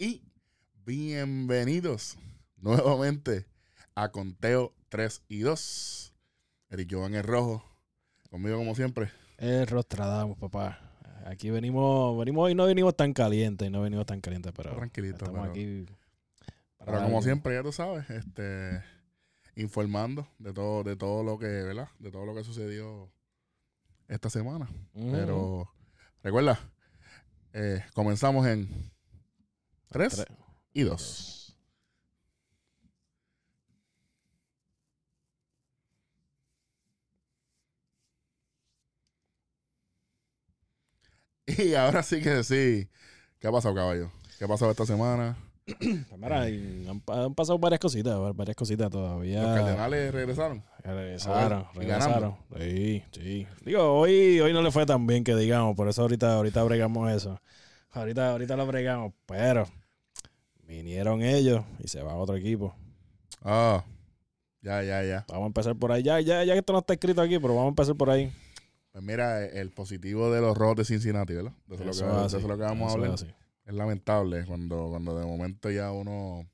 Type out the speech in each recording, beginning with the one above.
y bienvenidos nuevamente a Conteo 3 y 2. Eric Jovan es rojo, conmigo como siempre. El Rostradamos, papá. Aquí venimos, venimos y no venimos tan calientes, no venimos tan calientes, pero Tranquilito, estamos pero- aquí. para Pero como siempre, ya tú sabes, este informando de todo, de todo lo que, ¿verdad? De todo lo que sucedió esta semana. Pero recuerda, eh, comenzamos en 3 Tres. y 2. Y ahora sí que sí. ¿Qué ha pasado, caballo? ¿Qué ha pasado esta semana? Mira, han, pa- han pasado varias cositas, varias cositas todavía. ¿Los cardenales regresaron? Regresaron, Y regresaron. Sí, sí. Digo, hoy, hoy no le fue tan bien que digamos, por eso ahorita, ahorita bregamos eso. Ahorita, ahorita lo bregamos, pero vinieron ellos y se va otro equipo. Ah, ya, ya, ya. Vamos a empezar por ahí. Ya, ya, ya que esto no está escrito aquí, pero vamos a empezar por ahí. Pues mira, el positivo de los Rojos de Cincinnati, ¿verdad? De eso, es Eso lo que, de es eso es así, lo que vamos a hablar. es lamentable cuando, cuando de momento ya uno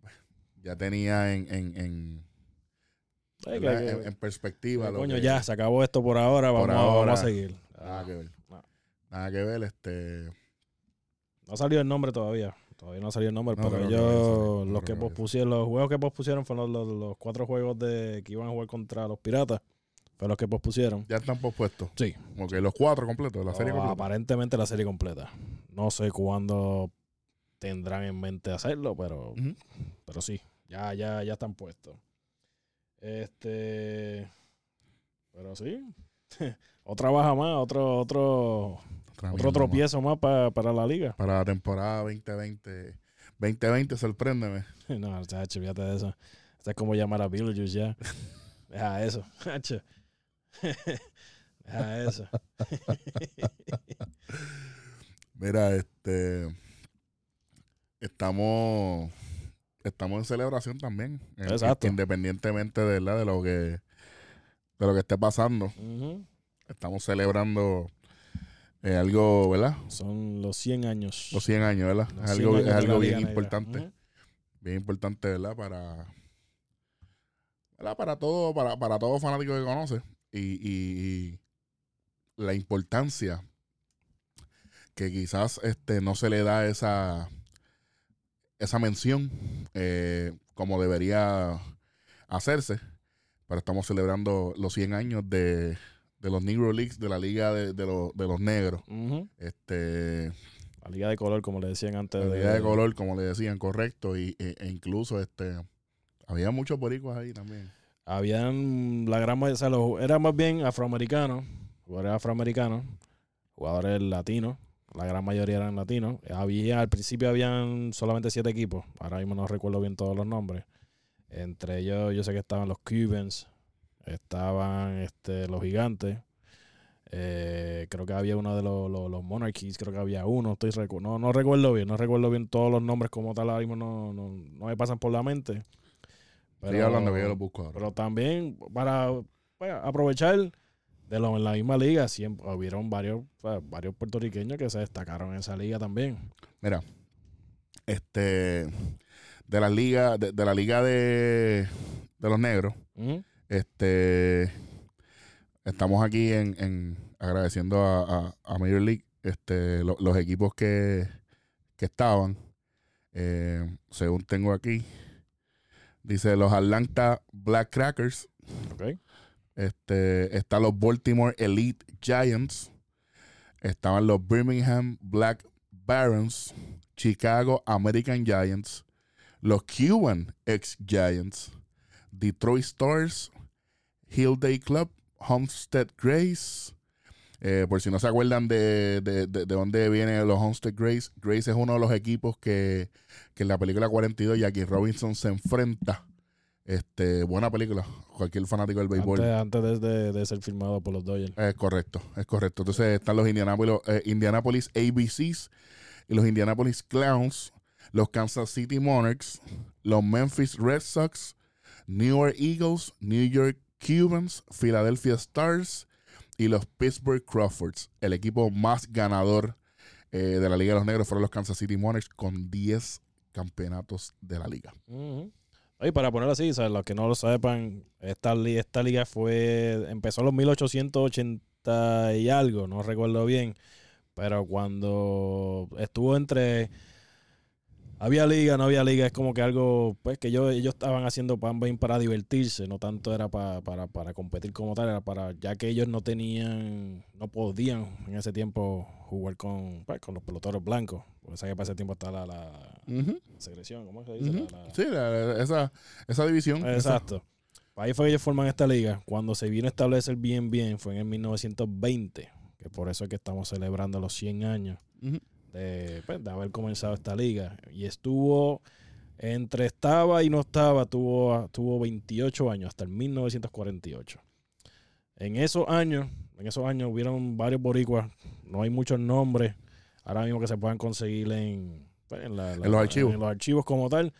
pues, ya tenía en, en, en, Ay, ¿verdad? que- en- en perspectiva. lo Coño, que- ya, se acabó esto por ahora, Por vamos, a- ahora. vamos a seguir. Nada Ah, que ver. Nada que ver, este. No ha salido el nombre todavía. Todavía no ha salido el nombre, No pero ellos, no los que pospusieron, los juegos que pospusieron fueron los, los- los cuatro juegos de que iban a jugar contra los piratas. Fueron los que pospusieron. Ya están pospuestos. Sí. Que los cuatro completos, la serie completa. Aparentemente la serie completa. No sé cuándo tendrán en mente hacerlo, pero, pero sí, ya, ya, ya están puestos. Este. Pero sí. Otra baja más, otro, otro, otro tropiezo más pa- para la liga. Para la temporada 2020. 2020, sorpréndeme. No, chacho, fíjate de eso. Esto es como llamar a Beetlejuice ya. Deja eso, chacho. Deja eso. Mira, este. Estamos. Estamos en celebración también. Exacto. Independientemente de, ¿verdad? de lo que. De lo que esté pasando. Estamos celebrando eh, algo, ¿verdad? Son los 100 años. Los 100 años, ¿verdad? Los Es 100 algo, es algo bien Liga importante. Bien importante, ¿verdad? Para. ¿verdad? Para todo, para, para todo fanático que conoce. Y, y- y la importancia que quizás este no se le da esa esa mención eh, como debería hacerse. Pero estamos celebrando los 100 años de, de los Negro Leagues, de la Liga de, de los, de los Negros. Este, La liga de color, como le decían antes. la Liga de color, como le decían, correcto. Y, e, e incluso este había muchos boricuas ahí también. Habían la gran mayoría, o sea, los- era más bien afroamericanos, jugadores afroamericanos, jugadores latinos, la gran mayoría eran latinos. Había, al principio habían solamente siete equipos, ahora mismo no recuerdo bien todos los nombres. Entre ellos, yo sé que estaban los Cubans, estaban este, los gigantes. eh, creo que había uno de los, los, los Monarchies, creo que había uno, estoy recu- no, no recuerdo bien, no recuerdo bien todos los nombres como tal, ahora mismo no, no, no me pasan por la mente. Estoy hablando que yo los busco ahora. Pero también para pues, aprovechar de lo en la misma liga, siempre hubieron varios, pues, varios puertorriqueños que se destacaron en esa liga también. Mira, este de la liga, de, de la liga de, de los negros, Ujú. Este estamos aquí en, en agradeciendo a, a, a Major League, este, lo- los equipos que, que estaban. Eh, según tengo aquí, dice los Atlanta Black Crackers, este, están los Baltimore Elite Giants, estaban los Birmingham Black Barons, Chicago American Giants, los Cuban ex Giants, Detroit Stars, Hill Day Club, Homestead Grace. Eh, por si no se acuerdan de, de, de- de dónde vienen los Homestead Grace, Grace es uno de los equipos que, que en la película 42 Jackie Robinson se enfrenta. Este, buena película. Cualquier fanático del béisbol. Antes, antes de, de- ser firmado por los Dodgers. Es correcto, es correcto. Entonces están los Indianapolis, eh, Indianapolis ABCs y los Indianapolis Clowns, los Kansas City Monarchs, los Memphis Red Sox, New York Eagles, New York Cubans, Philadelphia Stars y los Pittsburgh Crawfords, el equipo más ganador eh, de la Liga de los Negros fueron los Kansas City Monarchs con 10 campeonatos de la liga. Ujú. Oye, para ponerlo así, los que no lo sepan, esta, esta liga fue empezó en los 1880 y algo, no recuerdo bien, pero cuando estuvo entre había liga, no había liga, es como que algo pues que ellos, ellos estaban haciendo pan para divertirse, no tanto era pa- para, para competir como tal, era para ya que ellos no tenían, no podían en ese tiempo jugar con, pues, con los peloteros blancos, porque sabes que para ese tiempo está la, la secreción, ¿cómo se dice? Ujú. La- la- Sí, la- esa, esa división. esa- Exacto. Ahí fue que ellos forman esta liga. Cuando se vino a establecer bien, bien, fue en el 1920, que por eso es que estamos celebrando los 100 años Ujú. De, pues, de haber comenzado esta liga. Y estuvo, entre estaba y no estaba, tuvo, tuvo 28 años, hasta el 1948. En esos años, en esos años hubieron varios boricuas, no hay muchos nombres ahora mismo que se puedan conseguir en, pues, en, la- la- En los archivos. en los archivos como tal.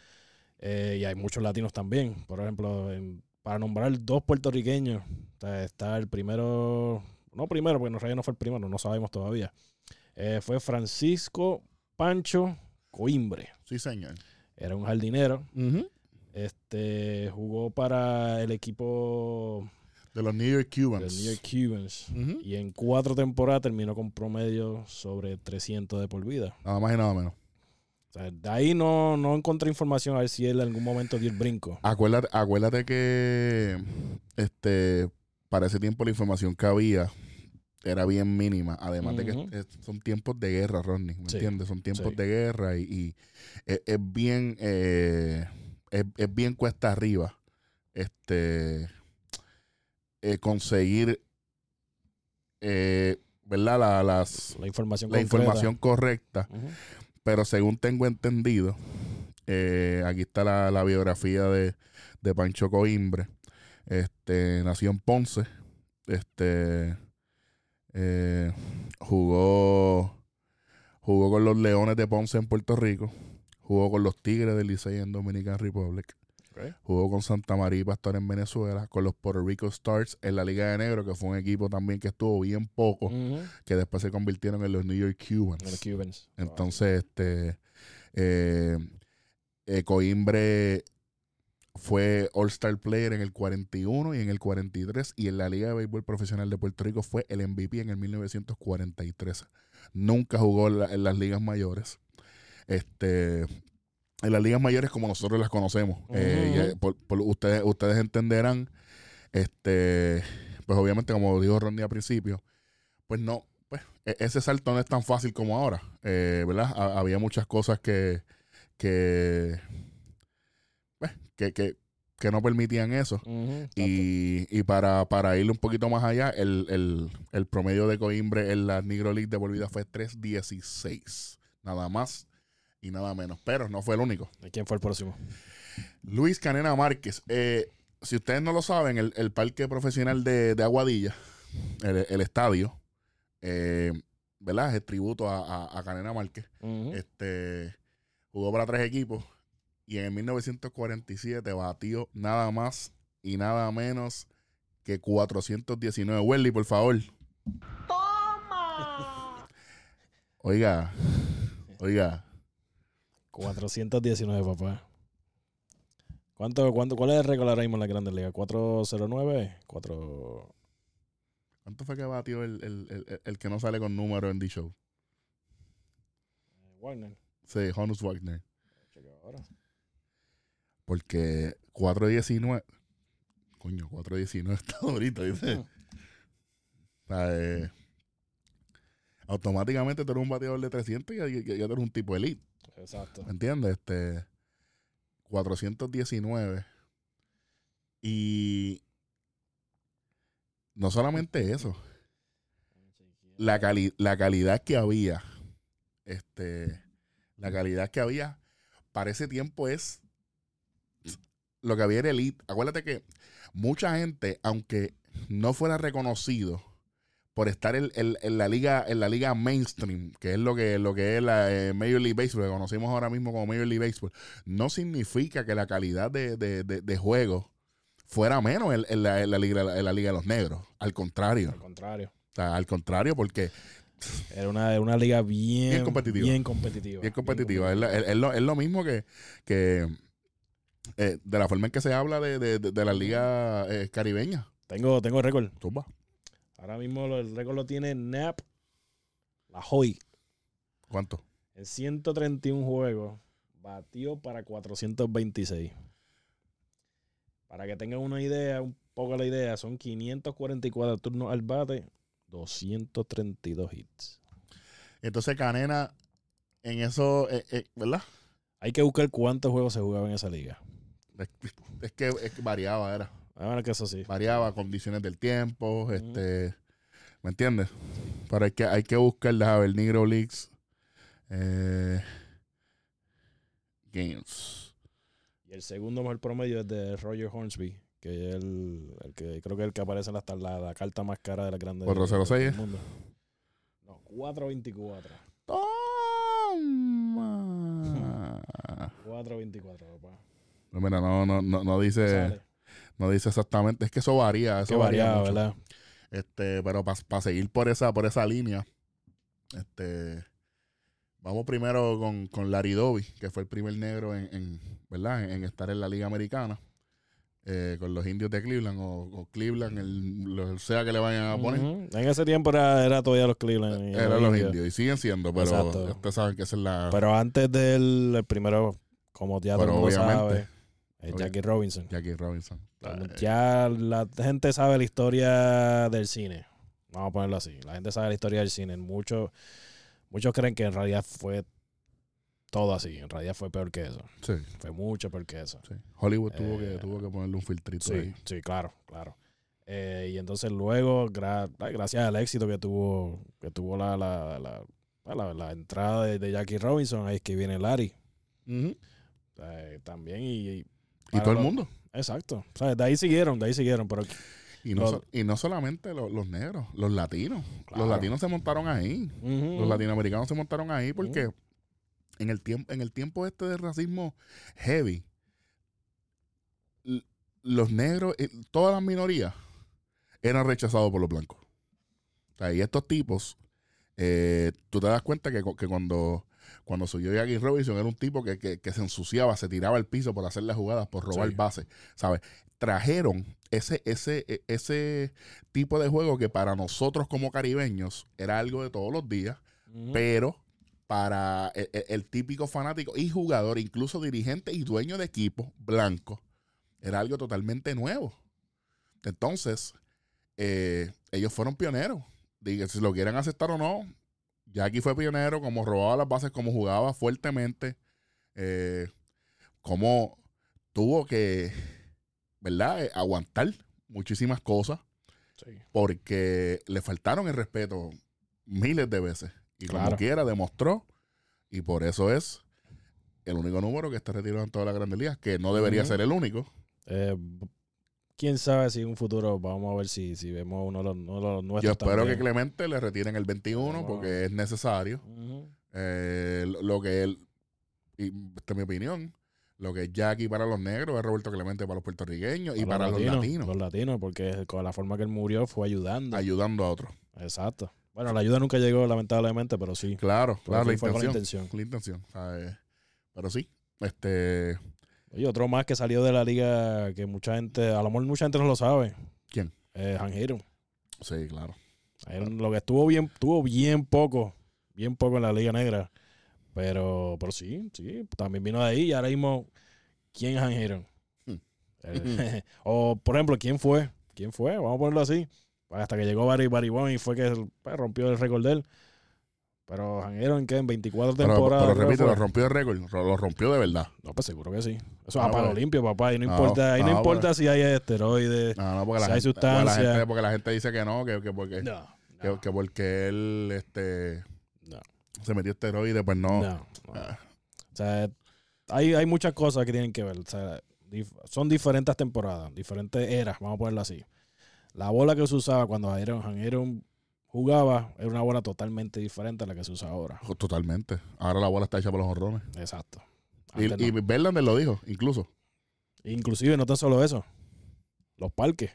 Eh, y hay muchos latinos también. Por ejemplo, en- para nombrar dos puertorriqueños, está el primero, no primero, porque en realidad no fue el primero, no sabemos todavía. Eh, fue Francisco Pancho Coimbre. Sí, señor. Era un jardinero. Este jugó para el equipo De los New York Cubans. New York Cubans. Y en cuatro temporadas terminó con promedio sobre 300 de por vida. Nada más y nada menos. O sea, de ahí no, no encontré información a ver si él en algún momento dio el brinco. Acuérdate, acuérdate que este para ese tiempo la información que había era bien mínima. Además de que son tiempos de guerra, Rodney. ¿Me Sí, entiendes? Son tiempos sí. de guerra y, y es, es bien eh, es, es bien cuesta arriba este eh, conseguir eh, ¿verdad? La, las, La información la concreta. información correcta. Pero según tengo entendido, aquí está la, la biografía de, de Pancho Coimbre. Este, nació en Ponce. Este eh, jugó jugó con los Leones de Ponce en Puerto Rico. Jugó con los Tigres del Licey en Dominican Republic. Jugó con Santa María y Pastor en Venezuela. Con los Puerto Rico Stars en la Liga de Negro, que fue un equipo también que estuvo bien poco. Que después se convirtieron en los New York Cubans. De los Cubans. Entonces, este eh, eh, Coimbre fue All-Star Player en el 41 y en el 43 y en la Liga de Béisbol Profesional de Puerto Rico fue el MVP en el 1943. Nunca jugó en, la- en las ligas mayores. Este, en las ligas mayores como nosotros las conocemos. Eh, por- por- ustedes, ustedes entenderán, este, pues obviamente como dijo Ronnie al principio, pues no, pues e- ese salto no es tan fácil como ahora, eh, ¿verdad? Ha- había muchas cosas que, que, que, que, que no permitían eso. Y, y para, para ir un poquito más allá, el, el- el promedio de Coimbre en la Negro League de vida fue 3.16. Nada más y nada menos. Pero no fue el único. ¿Y ¿Quién fue el próximo? Luis Canena Márquez. eh, si ustedes no lo saben, el, el parque profesional de, de Aguadilla, el, el estadio, eh, ¿verdad? Es tributo a, a- a Canena Márquez. Este jugó para tres equipos y en el 1947 batió nada más y nada menos que 419. Welly, por favor. Oiga, oiga, 419, papá. ¿Cuánto, cuánto, ¿Cuál es el récord ahora mismo en la Grandes Ligas? ¿409? 4... ¿cuánto fue que batió el, el- el- el que no sale con número en D-Show? Warner. Sí, Honus Wagner. Ahora. Porque 419. Coño, 419 está durito, dice. Mm. O sea, eh, automáticamente tú eres un bateador de 300 y ya, ya- ya tú eres un tipo elite. Exacto. ¿Me entiendes? Este. 419. Y. No solamente eso. La, cali- la calidad que había. Este. La calidad que había. Para ese tiempo es. Lo que había era elite. Acuérdate que mucha gente, aunque no fuera reconocido por estar en, en- en la liga en la liga mainstream, que es lo que lo que es la eh, Major League Baseball, que conocemos ahora mismo como Major League Baseball, no significa que la calidad de, de- de- de juego fuera menos en, en la, en la liga, en la liga de los negros. Al contrario. Al contrario. O sea, al contrario, porque Era una, era una liga bien, Bien competitiva. Bien competitiva. Bien competitiva. Es, la- es- es lo, es lo mismo que, que eh, de la forma en que se habla de, de, de, de la liga eh, caribeña. Tengo, tengo récord. Zumba. Ahora mismo lo- el récord lo tiene Nap La Hoy. ¿Cuánto? En 131 juegos, batió para 426. Para que tengan una idea, un poco la idea, son 544 turnos al bate, 232 hits. Entonces Canena en eso, eh, eh, ¿verdad? Hay que buscar cuántos juegos se jugaban en esa liga. Es, es que, es que variaba, era. Ahora que eso sí. Variaba condiciones del tiempo, este, ¿me entiendes? Pero hay que, hay que buscar, déjame ver, Negro Leagues. Eh, games. Y el segundo mejor promedio es de Roger Hornsby, que es el, el que creo que es el que aparece en la, la, la carta más cara de la grande ¿Por del- 0.06? del mundo. No, 4.24. Toma. 4.24, papá. No, mira, no, no, no, no dice, no dice exactamente. Es que eso varía, eso varía mucho. ¿verdad? Este, pero para seguir por esa, por esa línea, este, vamos primero con, con Larry Doby, que fue el primer negro en, en, ¿verdad? En, en estar en la Liga Americana, eh, con los indios de Cleveland, o, o Cleveland, el, lo sea que le vayan a poner. En ese tiempo era, era todavía los Cleveland. y Eran los indios. indios, y siguen siendo, pero Exacto. ustedes saben que esa es la Pero antes del el primero, como ya Pero obviamente. sabe, es Obvia- Jackie Robinson. Jackie Robinson. Eh, Ya la gente sabe la historia del cine. Vamos a ponerlo así. La gente sabe la historia del cine. Muchos, muchos creen que en realidad fue todo así. En realidad fue peor que eso. sí, Fue mucho peor que eso. sí. Hollywood tuvo, que, Eh, tuvo que ponerle un filtrito Sí, ahí. sí, claro, claro. Eh, y entonces luego, gra- gracias al éxito que tuvo, que tuvo la, la, la, la- la entrada de, de Jackie Robinson, ahí es que viene Larry. Eh, también y, y Y todo el mundo. Exacto. O sea, de ahí siguieron, de ahí siguieron. Pero Y no, so- y no solamente lo- los negros, los latinos. Claro. Los latinos se montaron ahí. Los latinoamericanos se montaron ahí porque en, el tiempo, en el tiempo este de racismo heavy, los negros, eh, todas las minorías eran rechazados por los blancos. O sea, y estos tipos, eh, tú te das cuenta que, que cuando, cuando subió Jackie Robinson era un tipo que, que- que se ensuciaba, se tiraba al piso por hacer las jugadas, por robar Sí. bases, ¿sabes? Trajeron ese, ese, e- ese tipo de juego que para nosotros como caribeños era algo de todos los días, pero para el, el- el típico fanático y jugador, incluso dirigente y dueño de equipo blanco, era algo totalmente nuevo. Entonces, eh, ellos fueron pioneros. Diga, si lo quieren aceptar o no, Jackie fue pionero, como robaba las bases, como jugaba fuertemente, eh, como tuvo que, ¿verdad?, Eh, aguantar muchísimas cosas Sí. porque le faltaron el respeto miles de veces. Y como Claro. quiera demostró. Y por eso es el único número que está retirado en todas las grandes ligas, que no debería ser el único. Eh, Quién sabe si en un futuro vamos a ver si, si vemos uno de los, uno de los nuestros. Yo espero que. Clemente le retiren el 21 Vamos. porque es necesario. Eh, lo- que él, y esta es mi opinión, lo que es Jackie para los negros es Roberto Clemente para los puertorriqueños y para los latinos, Los latinos, porque con la forma que él murió fue ayudando. ayudando a otros. Exacto. Bueno, la ayuda nunca llegó, lamentablemente, pero sí. Claro, claro, la sí fue con la intención. intención. La intención. ¿sabes? Pero sí, este, Y otro más que salió de la liga que mucha gente, a lo mejor mucha gente no lo sabe. ¿Quién? Eh, Han Hiro. sí, claro. Él Lo que estuvo bien, tuvo bien poco, bien poco en la liga negra. Pero, pero sí, sí, también vino de ahí y ahora mismo, ¿quién es Han Hiro? Hmm. Eh, o, por ejemplo, ¿quién fue? ¿Quién fue? Vamos a ponerlo así. Hasta que llegó Barry Barry Bonds y fue que pues, rompió el récord de él. Pero Han Hiro en qué? En 24 Pero, temporadas. pero repito, lo rompió de récord, lo rompió de verdad. No, pues seguro que sí. Eso es Ah, a palo limpio, papá. Y no No, importa, ahí no, no, importa si hay esteroides. No, no, porque Si la, hay gente, porque la gente, porque la gente dice que no, que, que porque, No, que, que porque él este, se metió esteroides, pues no. Ah, O sea, hay, hay muchas cosas que tienen que ver. O sea, dif- son diferentes temporadas, diferentes eras, vamos a ponerlo así. La bola que se usaba cuando Aaron jugaba era una bola totalmente diferente a la que se usa ahora. Totalmente. Ahora la bola está hecha por los honrones. Exacto. Y, Antes y no. Verlander lo dijo, incluso. Inclusive no tan solo eso. Los parques.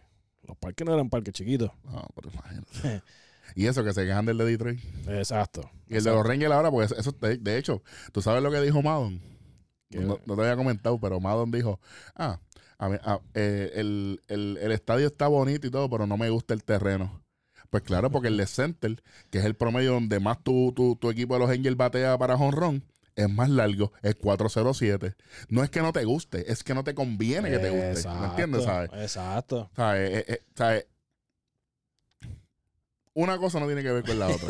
Los parques no eran parques chiquitos. No, pero imagínate. Y eso que se quejan del de Detroit. Exacto. Y el de los Rangers ahora, porque eso, de, de hecho, tú sabes lo que dijo Madon. No, no te había comentado, pero Madon dijo, ah, a mí- a- eh, el, el- el estadio está bonito y todo, pero no me gusta el terreno. Pues claro, porque el de Center, que es el promedio donde más tu, tu, tu equipo de los Angels batea para jonrón, es más largo, es 407. No es que no te guste, es que no te conviene que te guste. Exacto, ¿Me entiendes? ¿Sabes? Exacto. ¿Sabes? Eh, eh, ¿sabes? Una cosa no tiene que ver con la otra.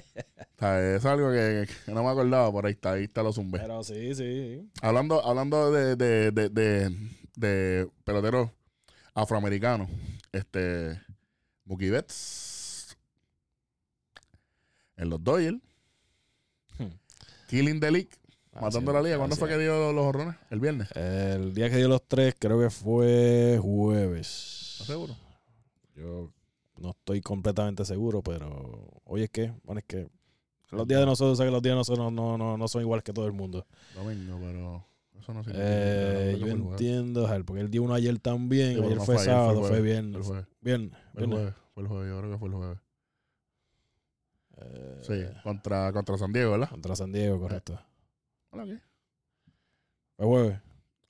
¿Sabes? Es algo que, que no me acordaba, por ahí está, ahí está lo zumbé. Pero sí, sí. Hablando, hablando de, de, de, de, de peloteros afroamericanos, este Mookie Betts en los Dodgers, Hmm. Killing the League, matando Así- la liga. ¿Cuándo así fue que dio los horrones? ¿El viernes? El día que dio los tres, creo que fue jueves. ¿Estás seguro? Yo no estoy completamente seguro, pero hoy es que, bueno, es que los días de nosotros, o sea que los días de nosotros no, no, no son igual que todo el mundo. Domingo, pero eso no significa Eh, yo fue el entiendo, Jael, porque él dio uno ayer también. Sí, ayer no fue fue ayer, fue sábado, el fue, jueves, viernes. el jueves. Viernes. Fue el jueves, fue el jueves, yo creo que fue el jueves. Eh, Sí, contra, contra San Diego, ¿verdad? Contra San Diego, correcto. Hola, ¿qué? Fue jueves.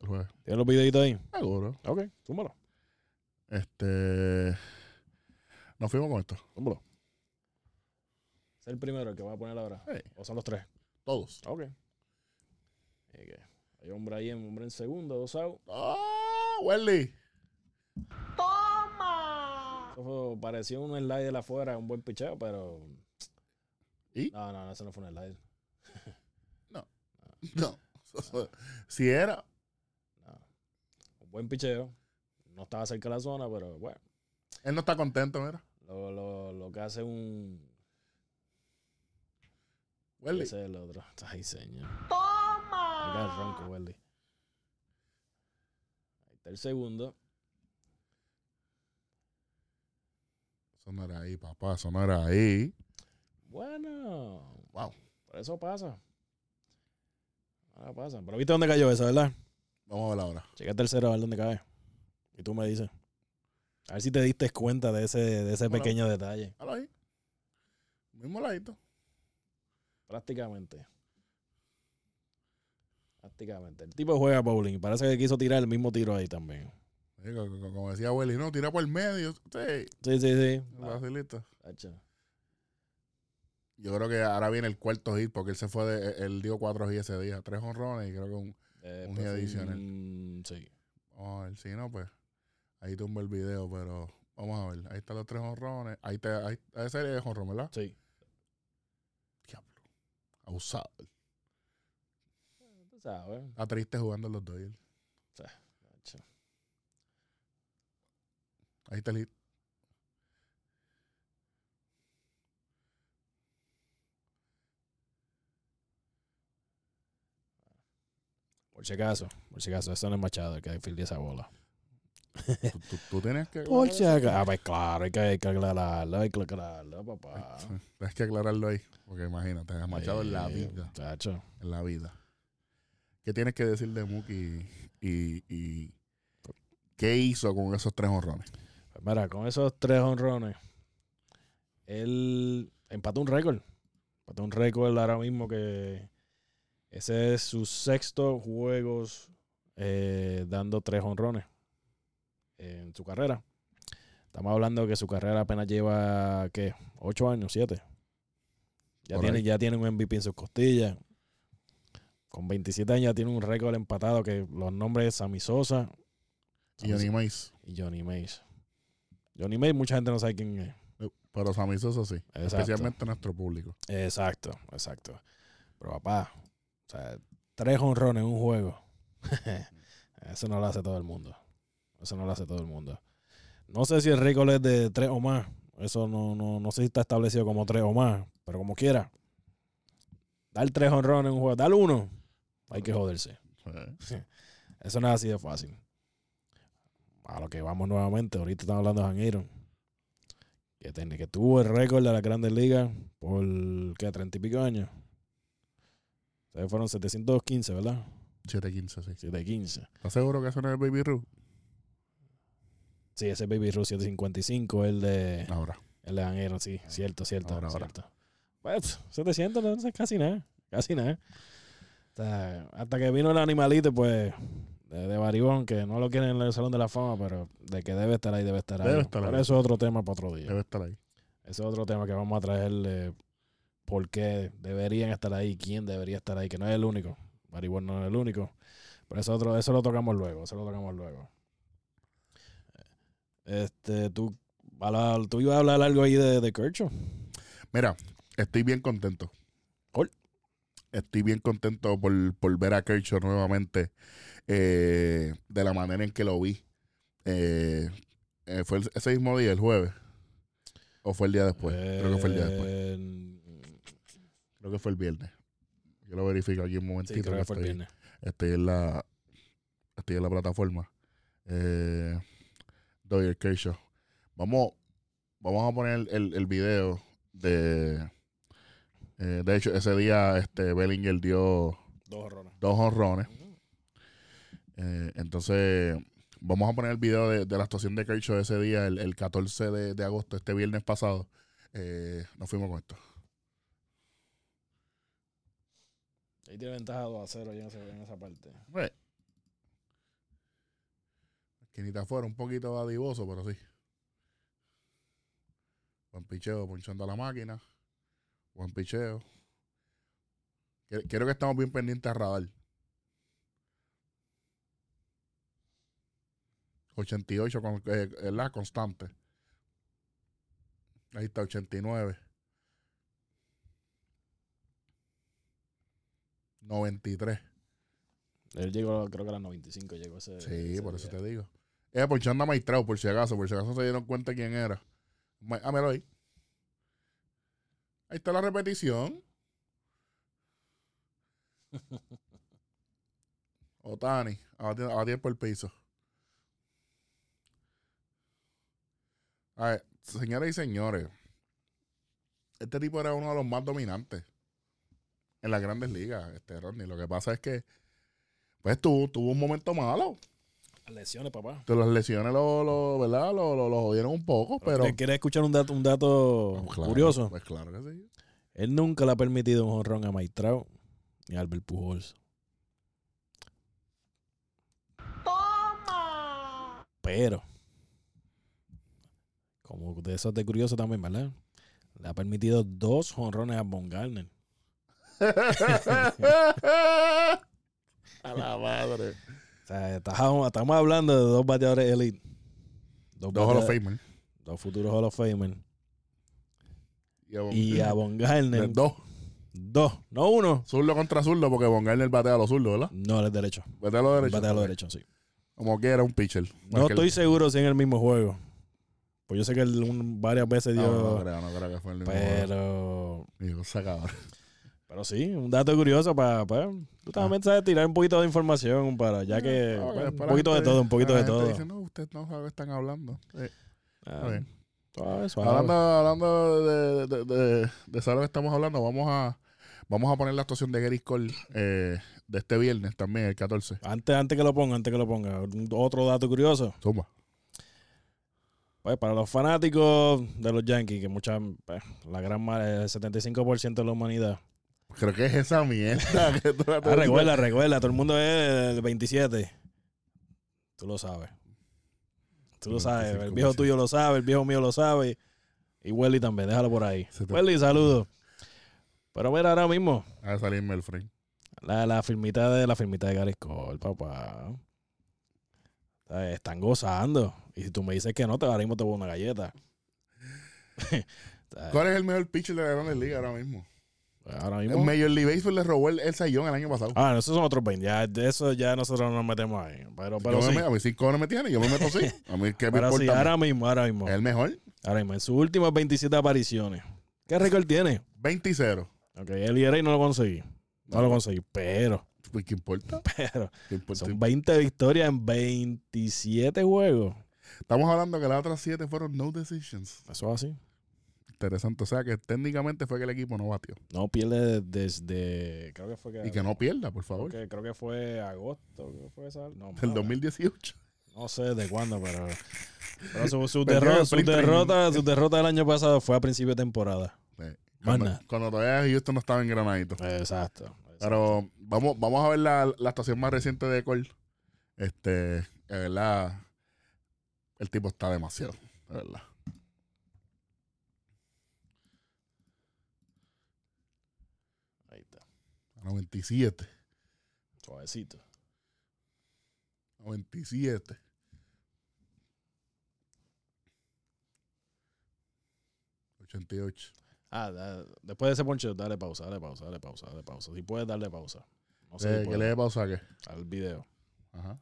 El jueves. ¿Tienes los videitos ahí? Seguro. Ok, túmbalo. Este. Nos fuimos con esto. Túmbalo. Es el primero el que va a poner ahora. Sí. ¿O son los tres? Todos. Ok. Ok. Hay hombre ahí, hombre en segundo, dos out. ¡Ah! Welly. Eso fue- pareció un slide de la afuera, un buen picheo, pero. ¿Y? No, no, no, eso no fue un slide. No. si era. No. Un buen picheo. No estaba cerca de la zona, pero bueno. Él no está contento, mira. Lo, lo, lo que hace un. Welly. Ese es el otro. Ay, señor. Acá el ronco, Welly. Ahí está el segundo. Eso no era ahí, papá. Eso no era ahí. Wow. Por eso pasa. Ahora pasa. Pero viste dónde cayó esa, ¿verdad? Vamos a ver ahora. Checa el tercero a ver dónde cae. Y tú me dices. A ver si te diste cuenta de ese, de ese pequeño detalle. Ahí. Mismo ladito. Prácticamente. Prácticamente. El tipo juega bowling y parece que quiso tirar el mismo tiro ahí también. Sí, Como decía Welly, no, tira por el medio. Sí. Sí, sí, sí. Ah. Yo creo que ahora viene el cuarto hit porque él se fue de. Él dio cuatro hits ese día. Tres honrones y creo que un. Eh, Un pues hit adicional. un- Sí. Vamos a ver. Si no, pues. Ahí tumba el video, pero. Vamos a ver. Ahí están los tres honrones. Ahí te. Ahí, ese es honrón, ¿verdad? Sí. Diablo. Abusado. Tú sabes. Está triste jugando los Dodgers. Ahí está el hit. Por si acaso. Por si acaso. Eso no es Machado el que filde esa bola. Tú, tú- tú tienes que. Por si acaso. Ah, pues claro. Hay que, hay que aclararlo. Hay que aclararlo, papá. Tienes que aclararlo ahí. Porque imagínate, has machado en la vida. Chacho. En la vida. ¿Qué tienes que decir de Mookie y, y qué hizo con esos tres honrones? Pues mira, con esos tres honrones, él empató un récord. Empató un récord ahora mismo que ese es su sexto juegos eh, dando tres honrones en su carrera. Estamos hablando que su carrera apenas lleva, ¿qué? ¿Ocho años? ¿Siete? Ya Por tiene, ahí. ya tiene un MVP en sus costillas. Con 27 años ya tiene un récord empatado que los nombres Sammy Sosa Y Johnny Mace. y Johnny Mace. Johnny Mace, mucha gente no sabe quién es. Pero Sammy Sosa sí. Exacto. Especialmente nuestro público. Exacto, exacto. Pero papá, o sea, tres honrones en un juego. Eso no lo hace todo el mundo. Eso no lo hace todo el mundo. No sé si el récord es de tres o más. Eso no, no, no sé si está establecido como tres o más. Pero como quiera. Dar tres honrones en un juego. Dar uno. Hay que joderse. Eso no es así de fácil. A lo que vamos nuevamente. Ahorita estamos hablando de Han Aaron. Que, que tuvo el récord de la Grandes Ligas por, ¿qué? 30 y pico años. O sea, fueron 715, ¿verdad? 7-15, sí. 715. ¿Estás seguro que eso no es Baby Ruth? Sí, ese Baby Ruth 755, el de... Ahora. El de Aaron, sí, cierto, cierto. Ahora, ahora. cierto. Pues, 700 no es casi nada, casi nada. Hasta que vino el animalito, pues, de, de Baribón, que no lo quieren en el Salón de la Fama, pero de que debe estar ahí, debe estar ahí. Debe estar pero ahí. eso es otro tema para otro día. Debe estar ahí. Ese es otro tema que vamos a traerle por qué deberían estar ahí, quién debería estar ahí, que no es el único. Baribón no es el único. Pero eso, otro, eso lo tocamos luego, eso lo tocamos luego. Este, tú, tú ibas a hablar algo ahí de, de Kershaw. Mira, estoy bien contento. Cool. Estoy bien contento por, por ver a Kershaw nuevamente eh, de la manera en que lo vi. Eh, eh, ¿Fue ese mismo día, el jueves? ¿O fue el día después? Creo que fue el día después. Creo que fue el viernes. Yo lo verifico aquí un momentito. Sí, creo que fue el estoy, viernes. estoy en la estoy en la plataforma. Eh, Doyer Kershaw. Vamos, vamos a poner el, el video de eh, de hecho ese día este Bellinger dio Dos honrones. Eh, entonces vamos a poner el video de, de la actuación de Kershaw ese día, el, el 14 de, de agosto, este viernes pasado. Eh, nos fuimos con esto. Ahí tiene ventaja 2 a 0 ahí en, ese- en esa parte. Pues, esquinita afuera, un poquito adivoso, pero sí. Buen picheo, ponchando a la máquina. Buen picheo. Quiero- que estemos bien pendientes a radar. 88 con, eh, es la constante. Ahí está 89. 93. Él llegó, creo que a las 95 llegó ese. Sí, ese por eso día. te digo. Era ponchando a Maestrao, por si acaso, por si acaso se dieron cuenta quién era. Ah, míralo ahí. Ahí está la repetición. Otani, a batir, a batir por el piso. A ver, señoras y señores, este tipo era uno de los más dominantes en las grandes ligas, este Rodney. Lo que pasa es que, pues tuvo, tuvo un momento malo. Las lesiones, papá. Que las lesiones lo, lo, ¿verdad? Lo, lo, lo jodieron un poco, pero. ¿Quieres- ¿Quieres escuchar un dato, un dato Pues claro, curioso? Pues claro que sí. Él nunca le ha permitido un honrón a Maitrao ni a Albert Pujols. Pero, como de eso de curioso también, ¿verdad? Le ha permitido dos honrones a Von Garner. a la madre. O sea, estamos, estamos hablando de dos bateadores elite. Dos, Dos Hall of Famer. Dos futuros Hall of Famer. Y a Von- Y a Von Garner, Dos. dos, no uno. Zurdo contra zurdo, porque Von Garner batea a los zurdos, ¿verdad? No, él es derecho. Batea a los derechos. Batea a los derechos, sí. Como que era un pitcher. No estoy seguro si en el mismo juego. Pues yo sé que él un- varias veces dio. No, no creo, no creo que fue el mismo. pero. Digo, se acaba. Pero sí, un dato curioso para. tú también sabes tirar un poquito de información para. Ya que. Ah, pues, un la poquito de todo, un poquito la de gente todo. Dice, no, usted no sabe están hablando. Eh, Ah, está bien. suave, suave. Hablando, hablando de, de, de, de saber lo que estamos hablando, vamos a vamos a poner la actuación de Gary Cole eh, de este viernes también, el 14. Antes, antes que lo ponga, antes que lo ponga. Otro dato curioso. Zumba. Pues para los fanáticos de los Yankees, que mucha, pues, la gran el 75% de la humanidad. Creo que es esa mierda que tú Ah, recuerda, recuerda, todo el mundo es el 27. Tú lo sabes. Tú lo sabes. El 25%. viejo tuyo lo sabe, el viejo mío lo sabe. Y Welly también, déjalo por ahí. Te- Welly, saludos. Pero mira, ahora mismo, A salirme el frame. la, la firmita de la firmita de Gary Cole, papá. Están gozando. Y si tú me dices que no, te ahora mismo te voy una galleta. ¿Cuál es el mejor pitcher de la Grandes Ligas ahora mismo? Ahora El mismo. Major League Baseball le robó el, el sayón el año pasado. Ah, no, esos son otros 20. Ya, de eso ya nosotros no nos metemos ahí. Pero, pero Yo sí. a mí cinco no me tiene, yo me meto así. A mí qué me sí, importa. ahora mismo, ahora mismo. Es el mejor. Ahora mismo, en sus últimas 27 apariciones. ¿Qué récord tiene? 20 y 0. Ok, y Eray no lo conseguí. No lo conseguí, pero, Pues, ¿Qué importa? pero, ¿Qué importa? son 20 victorias en 27 juegos. Estamos hablando que las otras 7 fueron no decisions. Eso es así. Interesante. O sea que técnicamente fue que el equipo no batió. No pierde desde, creo que fue que... Y que no pierda, por favor. creo que, creo que fue agosto. creo que fue esa- no, Del no, 2018. No sé desde cuándo, pero. pero su, derrota, su, derrota, su derrota del año pasado fue a principio de temporada. Sí. Cuando, cuando todavía Houston no estaba en granadito. Exacto. exacto. Pero vamos, vamos a ver la, la estación más reciente de Cole. Este, de verdad, el tipo está demasiado, de verdad. Ahí está. 97, Suavecito. 97. ¿88? Ah, da- después de ese ponche, dale pausa, dale pausa, dale pausa, dale pausa. Si puedes darle pausa. No sé si Eh, ¿Qué le dé pausa a qué? al video. Ajá,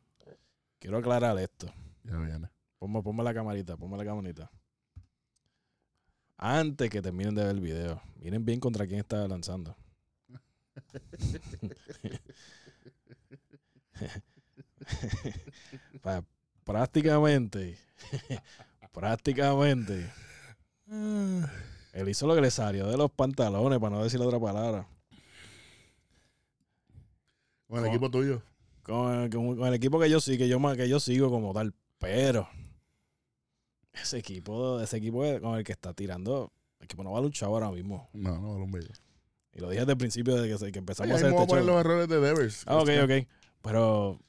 Quiero aclarar esto. ya viene. Ponme, ponme la camarita, ponme la camarita. Antes que terminen de ver el video, miren bien contra quién está lanzando. Prácticamente, prácticamente, él hizo lo que le salió de los pantalones, para no decir otra palabra. Con el Con- equipo tuyo. con, con- con el equipo que yo sí, que yo que yo sigo como tal, pero ese equipo, ese equipo con el que está tirando, el equipo no va a luchar ahora mismo. No, no, vale un bello. Y lo dije desde el principio de que, empezamos a hacer este poner show. los errores de Devers. Ah, ok, ok. Pero, o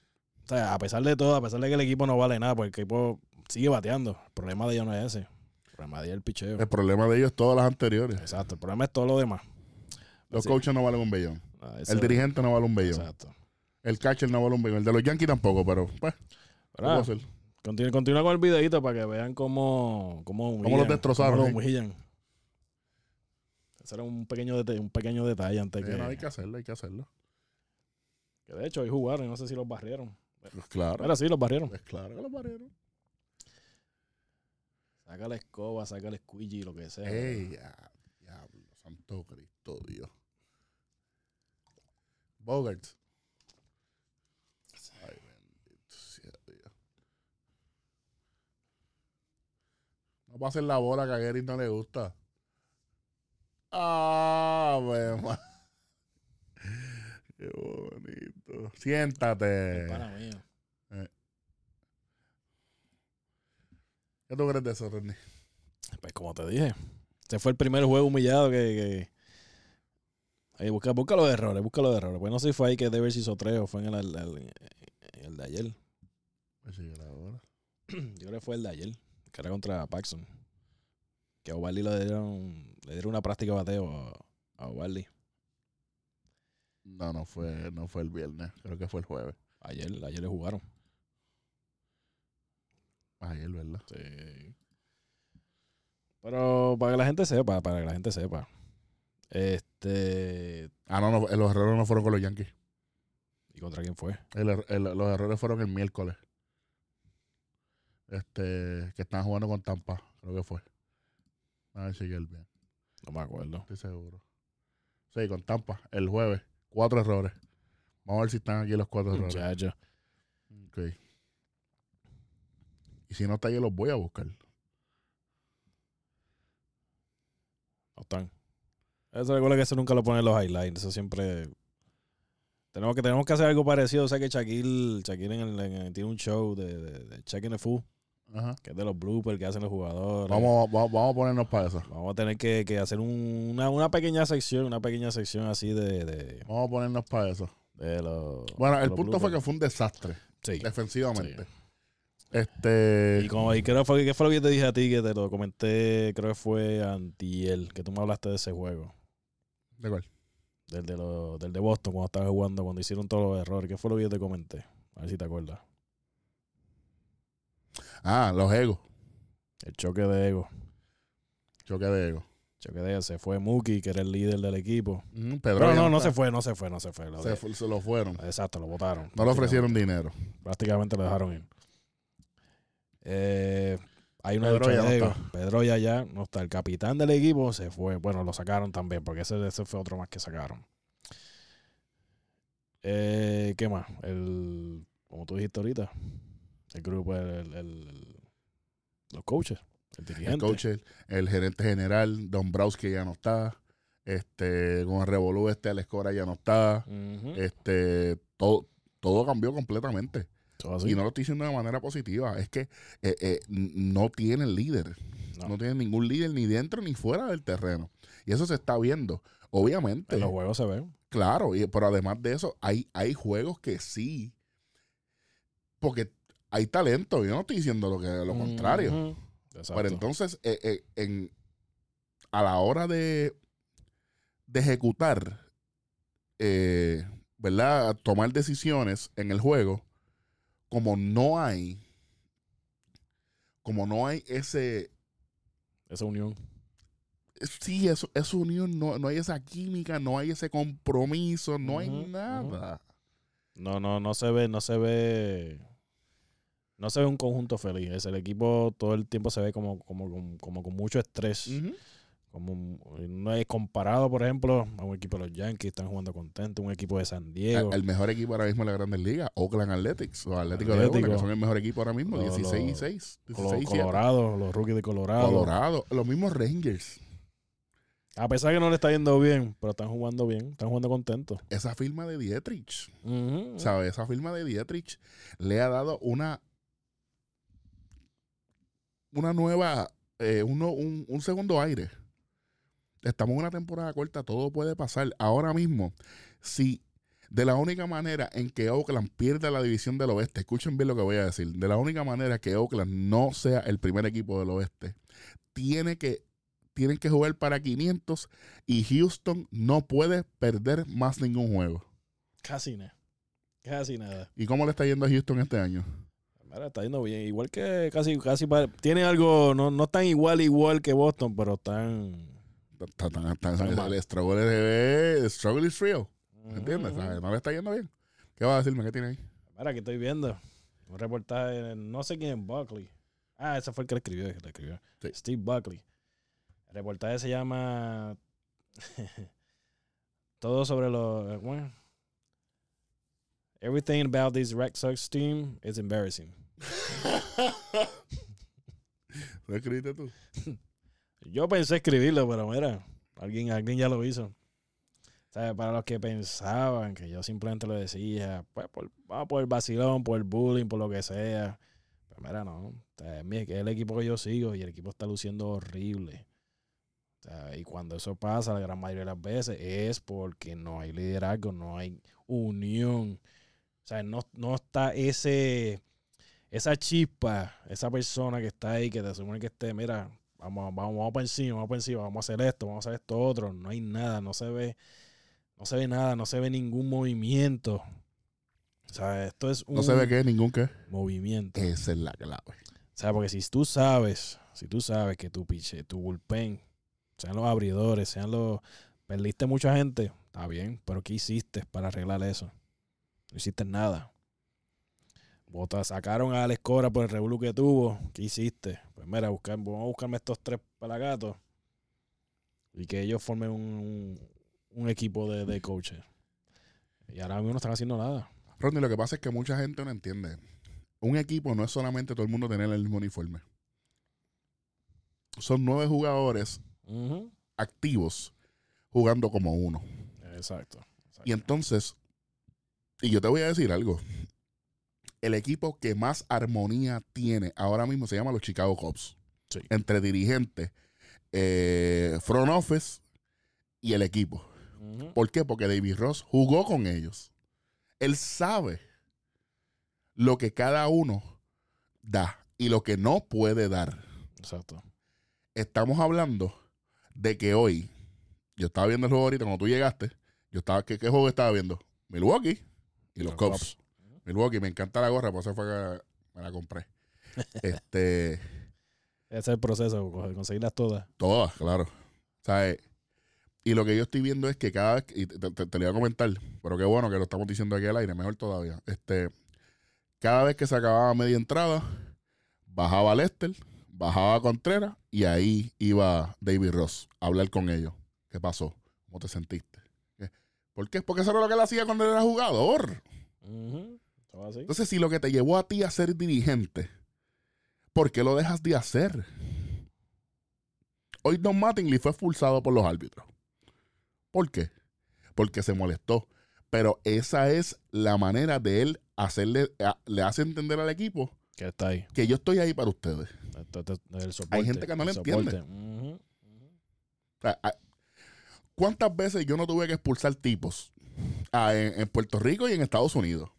sea, a pesar de todo, a pesar de que el equipo no vale nada, porque el equipo sigue bateando. El problema de ellos no es ese. El problema de ellos es el picheo. El problema de ellos es todas las anteriores. Exacto. El problema es todo lo demás. Los coaches no valen un bellón. Ah, El dirigente no vale un bellón. Exacto. El catcher no vale un bellón. El de los Yankees tampoco, pero pues. Continúa, con el videito para que vean cómo, cómo, humillan, los destrozaron, cómo sí. lo humillan. Ese era un pequeño, deta- un pequeño detalle antes que, no, hay que hacerlo, hay que hacerlo. que de hecho hoy jugaron y no sé si los barrieron. Pues claro. Ahora sí, los barrieron. Pues claro que los barreros. Saca la escoba, saca el squeegee, lo que sea. Ey, diablo, santo Cristo Dios. Bogart. Ay, bendito sea Dios. No va a hacer la bola que a Gary no le gusta. Ah, bueno. Qué bonito. Siéntate. Pana mío. ¿Qué tú crees de eso, René? Pues como te dije, este fue el primer juego humillado que... que... Ahí, busca, busca los errores, busca los errores. Pues no sé si fue ahí que Devers hizo tres o fue en el, el- el de ayer. Pues sí. Yo creo que fue el de ayer, que era contra Paxson. Que a Ovaldi le dieron, le dieron una práctica de bateo a, a. No, no fue, no fue el viernes. Creo que fue el jueves. Ayer, ayer le jugaron. Ayer, ¿verdad? Sí. Pero para que la gente sepa, para que la gente sepa. Este. Ah, no, no, los errores no fueron con los Yankees. ¿Y contra quién fue? El er- el- los errores fueron el miércoles. Este, que estaban jugando con Tampa, creo que fue. A ver si el bien, No me acuerdo. estoy seguro. Sí, con Tampa, el jueves. Cuatro errores. Vamos a ver si están aquí los cuatro errores. Muchacho. Ok. Y si no está ahí, los voy a buscar. No están. Eso recuerda que eso nunca lo ponen en los highlights. Eso siempre. Tenemos que, tenemos que hacer algo parecido. O sea que Shaquille, Shaquille en el- en el- tiene un show de, de, de Check in the Fool, Ajá. que es de los bloopers que hacen los jugadores. Vamos, vamos, vamos a ponernos para eso. Vamos a tener que, que hacer un- una, una pequeña sección, una pequeña sección así de, de, Vamos a ponernos para eso. de los. Bueno, de el los punto fue que fue un desastre, Sí. defensivamente. Sí. Este. Y, como, y creo fue, ¿qué fue lo que yo te dije a ti? Que te lo comenté, creo que fue Antiel, que tú me hablaste de ese juego. ¿De cuál? Del de, los- del de Boston, cuando estaba jugando, cuando hicieron todos los errores. ¿Qué fue lo que yo te comenté? A ver si te acuerdas. Ah, los egos. El choque de ego. Choque de ego. Choque de ego. Se fue Mookie, que era el líder del equipo. Mm, Pedro Pero no, no está. se fue, no se fue, no se fue. Lo Se, fu- se lo fueron. Exacto, lo votaron. No le ofrecieron dinero. Prácticamente lo dejaron ir. Eh, hay una Pedro ya no está. Pedro ya ya no está. El capitán del equipo se fue. Bueno, lo sacaron también, porque ese, ese fue otro más que sacaron. Eh, ¿Qué más? El, como tú dijiste ahorita, el grupo, el, el- el- los coaches, el El dirigente. coach, el, el gerente general, Don Browski ya no está. Este, con el Revolú, este Alex Cora ya no está. Este, todo, todo cambió completamente. Así. Y no lo estoy diciendo de manera positiva. Es que eh, eh, no tienen líder. No. No. tienen ningún líder ni dentro ni fuera del terreno. Y eso se está viendo. Obviamente. En los juegos se ven. Claro, y, pero además de eso, hay, hay juegos que sí. Porque hay talento. Yo no estoy diciendo lo, que, lo contrario. Pero entonces, eh, eh, en, a la hora de, de ejecutar, eh, ¿verdad? Tomar decisiones en el juego, como no hay, como no hay ese, Esa unión. sí, eso, esa unión, no, no hay esa química, no hay ese compromiso, no hay nada. No, no, no se ve, no se ve. No se ve un conjunto feliz. Es el equipo todo el tiempo se ve como, como, como, como con mucho estrés. Como no es comparado, por ejemplo, a un equipo de los Yankees, están jugando contentos, un equipo de San Diego. El, el mejor equipo ahora mismo en la Grandes Ligas, Oakland Athletics, o Atlético de Atlético. Oakland, que son el mejor equipo ahora mismo, Lo- 16 y lo- 6. Colo- 16 y siete. Colorado, los rookies de Colorado. Colorado, los mismos Rangers. A pesar que no le está yendo bien, pero están jugando bien, están jugando contentos. Esa firma de Dietrich. ¿sabes? Esa firma de Dietrich le ha dado una una nueva, eh, uno, un, un segundo aire. Estamos en una temporada corta, todo puede pasar. Ahora mismo, si de la única manera en que Oakland pierda la división del oeste, escuchen bien lo que voy a decir, de la única manera que Oakland no sea el primer equipo del oeste, tiene que, tienen que jugar para 500 y Houston no puede perder más ningún juego. Casi nada. Casi nada. ¿Y cómo le está yendo a Houston este año? Mira, está yendo bien. Igual que casi, casi tienen algo, no, no están igual, igual que Boston, pero están. Está- Normal. el struggle el struggle is real. ¿Me entiendes? No le está yendo bien. ¿Qué va a decirme? ¿Qué tiene ahí? Mira, aquí estoy viendo. Un reportaje, no sé quién es Buckley. Ah, ese fue el que le escribió, que le escribió. Sí. Steve Buckley. El reportaje se llama Todo sobre los. ¿cómo es? Everything about this Sox team is embarrassing. ¿Lo escribiste tú? Yo pensé escribirlo, pero mira, alguien, alguien ya lo hizo. Sea, para los que pensaban que yo simplemente lo decía, pues por, vamos por el vacilón, por el bullying, por lo que sea. Pero mira, no. Sea, es, el equipo que yo sigo y el equipo está luciendo horrible. Y cuando eso pasa, la gran mayoría de las veces es porque no hay liderazgo, no hay unión. O sea, no, no está ese, esa chispa, esa persona que está ahí, que te supone que esté, mira, vamos, vamos, vamos para encima, vamos para encima, vamos a hacer esto, vamos a hacer esto otro. No hay nada, no se ve, no se ve nada, no se ve ningún movimiento. O sea, esto es un No se ve qué, ningún qué. movimiento. Esa es la clave. O sea, porque si tú sabes, si tú sabes que tu piche, tu bullpen, sean los abridores, sean los. Perdiste mucha gente, está bien, pero ¿qué hiciste para arreglar eso? No hiciste nada. Bota, sacaron a Alex Cora por el revolú que tuvo. ¿Qué hiciste? Pues mira, buscar, vamos a buscarme estos tres pelagatos y que ellos formen un, un equipo de, de coaches. Y ahora mismo no están haciendo nada. Rodney, lo que pasa es que mucha gente no entiende. Un equipo no es solamente todo el mundo tener el mismo uniforme. Son nueve jugadores activos jugando como uno. Exacto. exacto. Y entonces, y yo te voy a decir algo. El equipo que más armonía tiene ahora mismo se llama los Chicago Cubs. Sí. Entre dirigentes, eh, front office y el equipo. ¿Por qué? Porque David Ross jugó con ellos. Él sabe lo que cada uno da y lo que no puede dar. Exacto. Estamos hablando de que hoy, yo estaba viendo el juego ahorita, cuando tú llegaste, yo estaba, ¿qué, qué juego estaba viendo? Milwaukee y los Los Cubs. Cubs. Milwaukee, me encanta la gorra, por eso fue que me la compré. este, Ese es el proceso, co- conseguirlas todas. todas, claro. ¿Sabes? Y lo que yo estoy viendo es que cada vez, y te, te- te lo iba a comentar, pero qué bueno que lo estamos diciendo aquí al aire, mejor todavía. Este, cada vez que se acababa media entrada, bajaba Lester, bajaba Contreras y ahí iba David Ross a hablar con ellos. ¿Qué pasó? ¿Cómo te sentiste? ¿Por qué? Porque eso era lo que él hacía cuando él era jugador. Así. Entonces, si lo que te llevó a ti a ser dirigente, ¿por qué lo dejas de hacer? Hoy Don Mattingly fue expulsado por los árbitros. ¿Por qué? Porque se molestó. Pero esa es la manera de él hacerle, a- le hace entender al equipo Que está ahí. que yo estoy ahí para ustedes. Esto- esto- el soporte, Hay gente que no le entiende. soporte. Ujú. O sea, ¿Cuántas veces yo no tuve que expulsar tipos ah, en, en Puerto Rico y en Estados Unidos?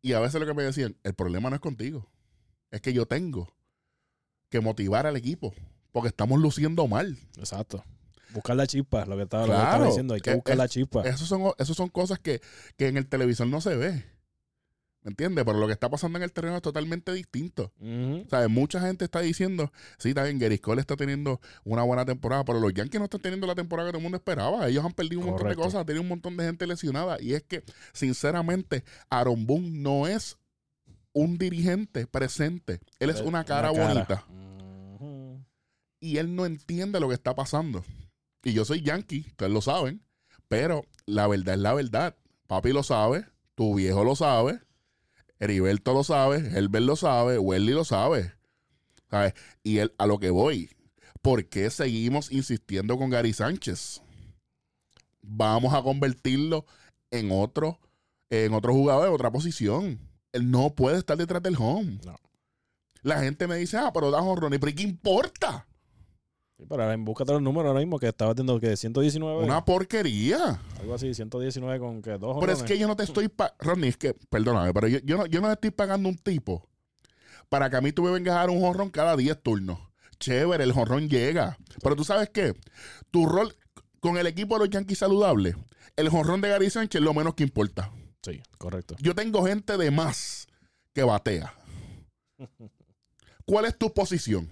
Y a veces lo que me decían, el problema no es contigo, es que yo tengo que motivar al equipo, porque estamos luciendo mal. Exacto. Buscar la chispa, lo que estaba, lo que Claro. estaba diciendo. Hay que Eh, buscar es- la chispa. Esos son, esos son cosas que, que en el televisor no se ve. ¿Me entiendes? Pero lo que está pasando en el terreno es totalmente distinto. Ujú. ¿Sabes? Mucha gente está diciendo, sí, también Gary Cole está teniendo una buena temporada, pero los Yankees no están teniendo la temporada que todo el mundo esperaba. Ellos han perdido un montón de cosas, han tenido un montón de gente lesionada. Y es que, sinceramente, Aaron Boone no es un dirigente presente. Él es una cara bonita. Y él no entiende lo que está pasando. Y yo soy Yankee, ustedes lo saben. Pero la verdad es la verdad. Papi lo sabe, tu viejo lo sabe, Heriberto lo sabe, Herbert lo sabe, Welly lo sabe. ¿Sabes? Y él, a lo que voy, ¿por qué seguimos insistiendo con Gary Sánchez? Vamos a convertirlo en otro, en otro jugador, en otra posición. Él no puede estar detrás del home. No. La gente me dice, ah, pero da honrón. ¿Pero qué importa? Sí, pero ahora, búscate los números ahora mismo que estaba teniendo que 119. Una porquería. Algo así, 119 con que dos Pero es que yo no te estoy pagando. Ronnie, es que, perdóname, pero yo, yo no, yo no estoy pagando un tipo para que a mí tú me vengas a dar un jonrón cada 10 turnos. Chévere, el jonrón llega. Pero tú sabes qué? Tu rol con el equipo de los Yankees saludables, el jonrón de Gary Sánchez es lo menos que importa. Sí, correcto. Yo tengo gente de más que batea. ¿Cuál es tu posición?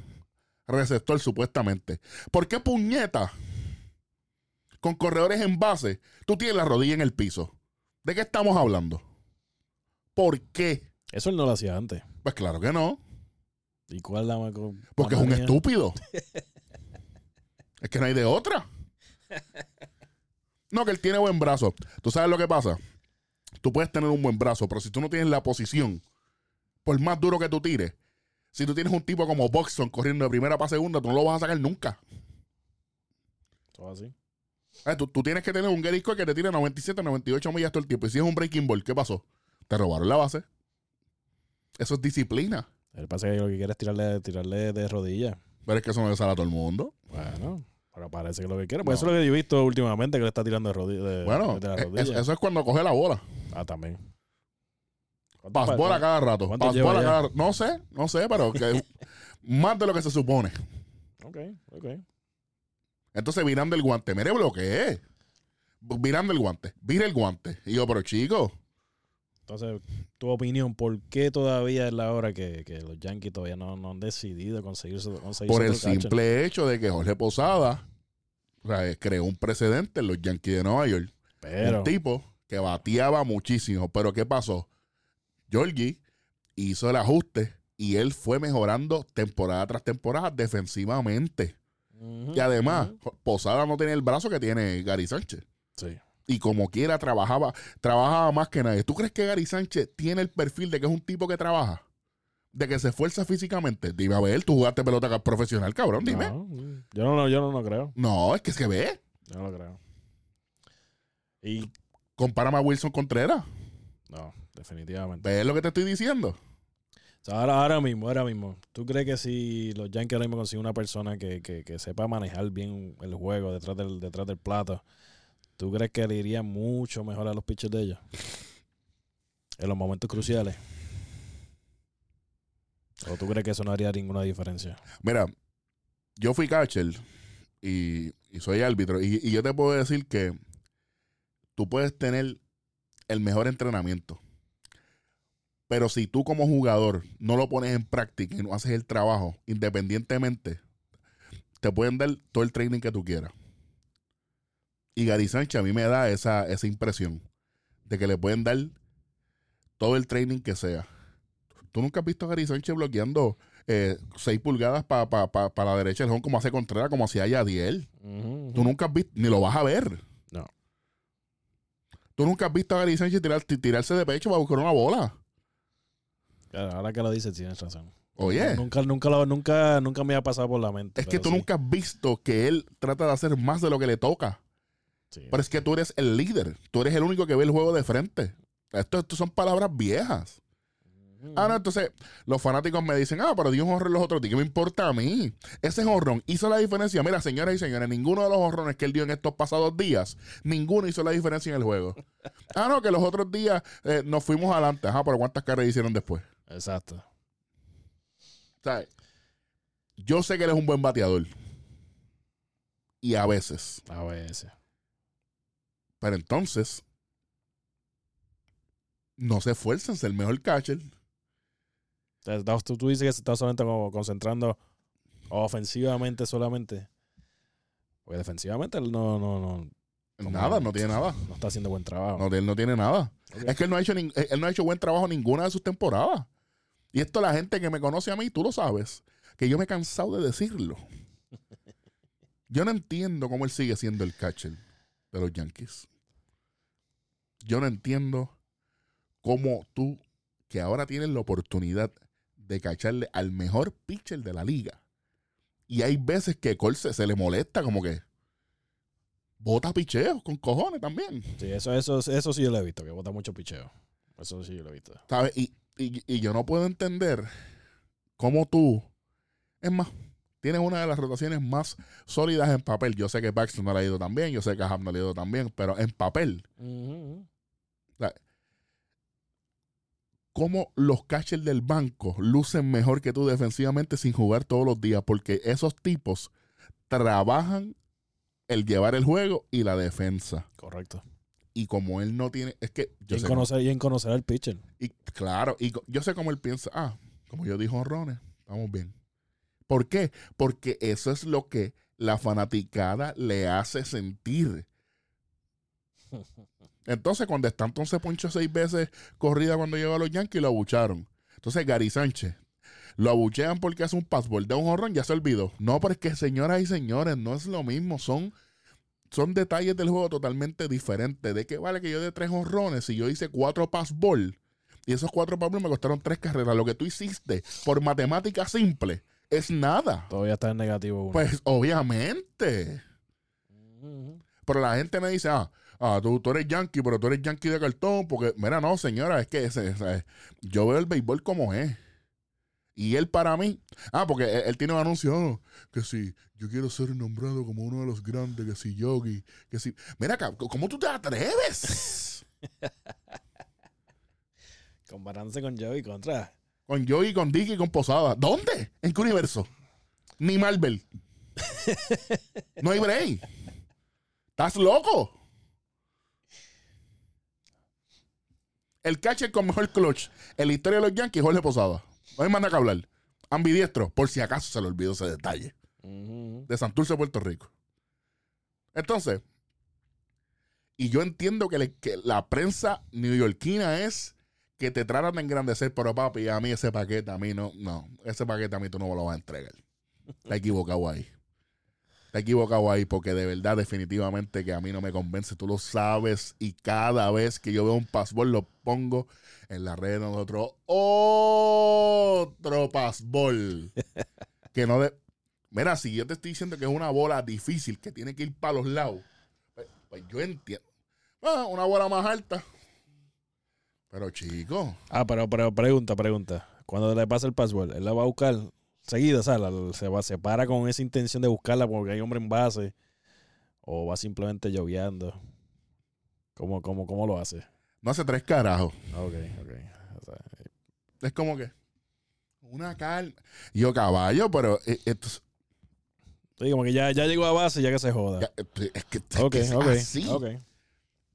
Receptor, supuestamente. ¿Por qué puñeta? Con corredores en base, tú tienes la rodilla en el piso. ¿De qué estamos hablando? ¿Por qué? Eso él no lo hacía antes. Pues claro que no. ¿Y cuál la Porque es un estúpido. es que no hay de otra. No, que él tiene buen brazo. ¿Tú sabes lo que pasa? Tú puedes tener un buen brazo, pero si tú no tienes la posición, por más duro que tú tires, si tú tienes un tipo como Boxton corriendo de primera para segunda, tú no lo vas a sacar nunca. Todo así. Eh, Tú, tú tienes que tener un Gary que te tire 97, 98 millas todo el tiempo. Y si es un breaking ball, ¿qué pasó? Te robaron la base. Eso es disciplina. Él pasa que lo que quiere es tirarle, tirarle de rodillas. Pero es que eso no le sale a todo el mundo. Bueno, pero parece que lo que quiere. Pues No. eso es lo que yo he visto últimamente, que le está tirando de rodillas. Bueno, de la eh, rodilla. eso, eso es cuando coge la bola. Ah, también. ¿Cuánto Pas pa- bola cada rato. ¿Cuánto Pas lleva bola ya? cada rato. No sé, no sé, pero que más de lo que se supone. Ok, ok. Entonces, virando el guante. Mire, bloqueé. Virando el guante. Vira el guante. Y yo, pero chico, Entonces, tu opinión, ¿por qué todavía es la hora que, que los Yankees todavía no, no han decidido conseguirse, conseguirse por el simple hecho de que Jorge Posada o sea, eh, creó un precedente en los Yankees de Nueva York. Pero, Un tipo que bateaba muchísimo. Pero ¿qué pasó? Georgie hizo el ajuste y él fue mejorando temporada tras temporada defensivamente. Y además. Posada no tiene el brazo que tiene Gary Sánchez. Sí. Y como quiera, trabajaba, trabajaba más que nadie. ¿Tú crees que Gary Sánchez tiene el perfil de que es un tipo que trabaja? De que se esfuerza físicamente. Dime a ver, tú jugaste pelota profesional, cabrón, dime. No, yo no, lo- yo no lo creo. No, es que se ve. Yo no lo creo. Y Compárame a Wilson Contreras. no, definitivamente. ¿Ves lo que te estoy diciendo? O sea, ahora, ahora mismo, ahora mismo. ¿Tú crees que si los Yankees ahora mismo consiguen una persona que, que, que sepa manejar bien el juego detrás del, detrás del plato, ¿tú crees que le iría mucho mejor a los pitchers de ellos? En los momentos cruciales. ¿O tú crees que eso no haría ninguna diferencia? Mira, yo fui catcher y, y soy árbitro. Y, y yo te puedo decir que tú puedes tener el mejor entrenamiento. Pero si tú como jugador no lo pones en práctica y no haces el trabajo independientemente, te pueden dar todo el training que tú quieras. Y Gary Sánchez a mí me da esa, esa impresión de que le pueden dar todo el training que sea. ¿Tú nunca has visto a Gary Sánchez bloqueando 6 pulgadas para la derecha del home como hace Contreras, como hacía Yadiel? Ujú, Tú nunca has visto, ni lo vas a ver. No. Tú nunca has visto a Gary Sánchez tirar- tirarse de pecho para buscar una bola. Claro, ahora que lo dices, tienes razón. Oye, Nunca, nunca, lo- nunca, nunca me ha pasado por la mente. es que tú sí. nunca has visto que él trata de hacer más de lo que le toca. Sí. Pero es que tú eres el líder. Tú eres el único que ve el juego de frente. Esto, esto son palabras viejas. Ah, no, entonces los fanáticos me dicen, ah, pero dio un horror los otros días. ¿Qué me importa a mí? Ese honrón hizo la diferencia. Mira, señoras y señores, ninguno de los honrones que él dio en estos pasados días, ninguno hizo la diferencia en el juego. ah, no, que los otros días eh, nos fuimos adelante. Ajá, pero ¿cuántas carreras hicieron después? Exacto. ¿Sabes? Yo sé que él es un buen bateador. Y a veces. A veces. Pero entonces, no se esfuercen ser el mejor catcher. Tú, tú dices que se está solamente como concentrando ofensivamente solamente. Pues defensivamente él no, no, no, Nada, no- no tiene nada. no está haciendo buen trabajo. No, él no tiene nada. Es que él no, ha hecho nin- él no ha hecho buen trabajo en ninguna de sus temporadas. Y esto la gente que me conoce a mí, tú lo sabes, que yo me he cansado de decirlo. Yo no entiendo cómo él sigue siendo el catcher de los Yankees. Yo no entiendo cómo tú, que ahora tienes la oportunidad de cacharle al mejor pitcher de la liga. Y hay veces que Cole se, se le molesta como que bota picheos con cojones también. Sí, eso, eso, eso sí yo lo he visto, que bota mucho picheo. Eso sí yo lo he visto. ¿Sabes? Y, y- y yo no puedo entender cómo tú, es más, tienes una de las rotaciones más sólidas en papel. Yo sé que Baxter no le ha ido tan bien, yo sé que Ham no le ha ido tan bien, pero en papel, cómo los catchers del banco lucen mejor que tú defensivamente sin jugar todos los días, porque esos tipos trabajan el llevar el juego y la defensa. Correcto. Y como él no tiene, es que Y yo en, sé conocer, y en conocer al pitcher. Y claro, y yo sé cómo él piensa, ah, como yo dijo honrones, vamos bien. ¿Por qué? Porque eso es lo que la fanaticada le hace sentir. Entonces, cuando está entonces Poncho seis veces corrida cuando llegó a los Yankees, lo abucharon. Entonces, Gary Sánchez, lo abuchean porque hace un passball de un honrón, ya se olvidó. No, pero es que, señoras y señores, no es lo mismo. Son, son detalles del juego totalmente diferentes. ¿De qué vale que yo dé tres honrones si yo hice cuatro passball? Y esos cuatro passball me costaron tres carreras. Lo que tú hiciste por matemática simple es nada. Todavía está en negativo uno. Pues obviamente. Pero la gente me dice, ah, ah tú, tú eres yankee, pero tú eres yankee de cartón. Porque, mira, no, señora, es que ese, ese- yo veo el béisbol como es. Y él para mí, ah, porque él, él tiene un anuncio, oh, que si yo quiero ser nombrado como uno de los grandes, que si yogi, que si... Mira, acá, ¿cómo tú te atreves? Comparándose con Joey contra. con Yogi, con Dicky, con Posada. ¿Dónde? ¿En qué universo? Ni Marvel. no hay break. ¿Estás loco? El catcher con mejor clutch en la historia de los Yankees, Jorge Posada. No hay más nada que hablar. Ambidiestro, por si acaso se le olvidó ese detalle. De Santurce, Puerto Rico. Entonces, y yo entiendo que, le- que la prensa neoyorquina es que te tratan de engrandecer, pero papi, a mí ese paquete, a mí no, no, ese paquete a mí tú no me lo vas a entregar. Está equivocado ahí. Está equivocado ahí porque de verdad, definitivamente que a mí no me convence. Tú lo sabes y cada vez que yo veo un passball lo pongo en la red de nosotros. Otro passball. que no de... Mira, si yo te estoy diciendo que es una bola difícil, que tiene que ir para los lados, pues, pues yo entiendo. Ah, una bola más alta. Pero chico, Ah, pero, pero pregunta, pregunta. Cuando le pasa el password, él la va a buscar seguida, o sea, la- se, va, se para con esa intención de buscarla porque hay hombre en base o va simplemente lloviando. ¿Cómo, cómo, cómo lo hace? no hace tres carajos. Ok, ok. O sea, Es como que una calma. Yo, caballo, pero eh, esto es- sí, como que ya, ya llegó a base, ya que se joda. ya, eh, es que, es que es ok, así. ok.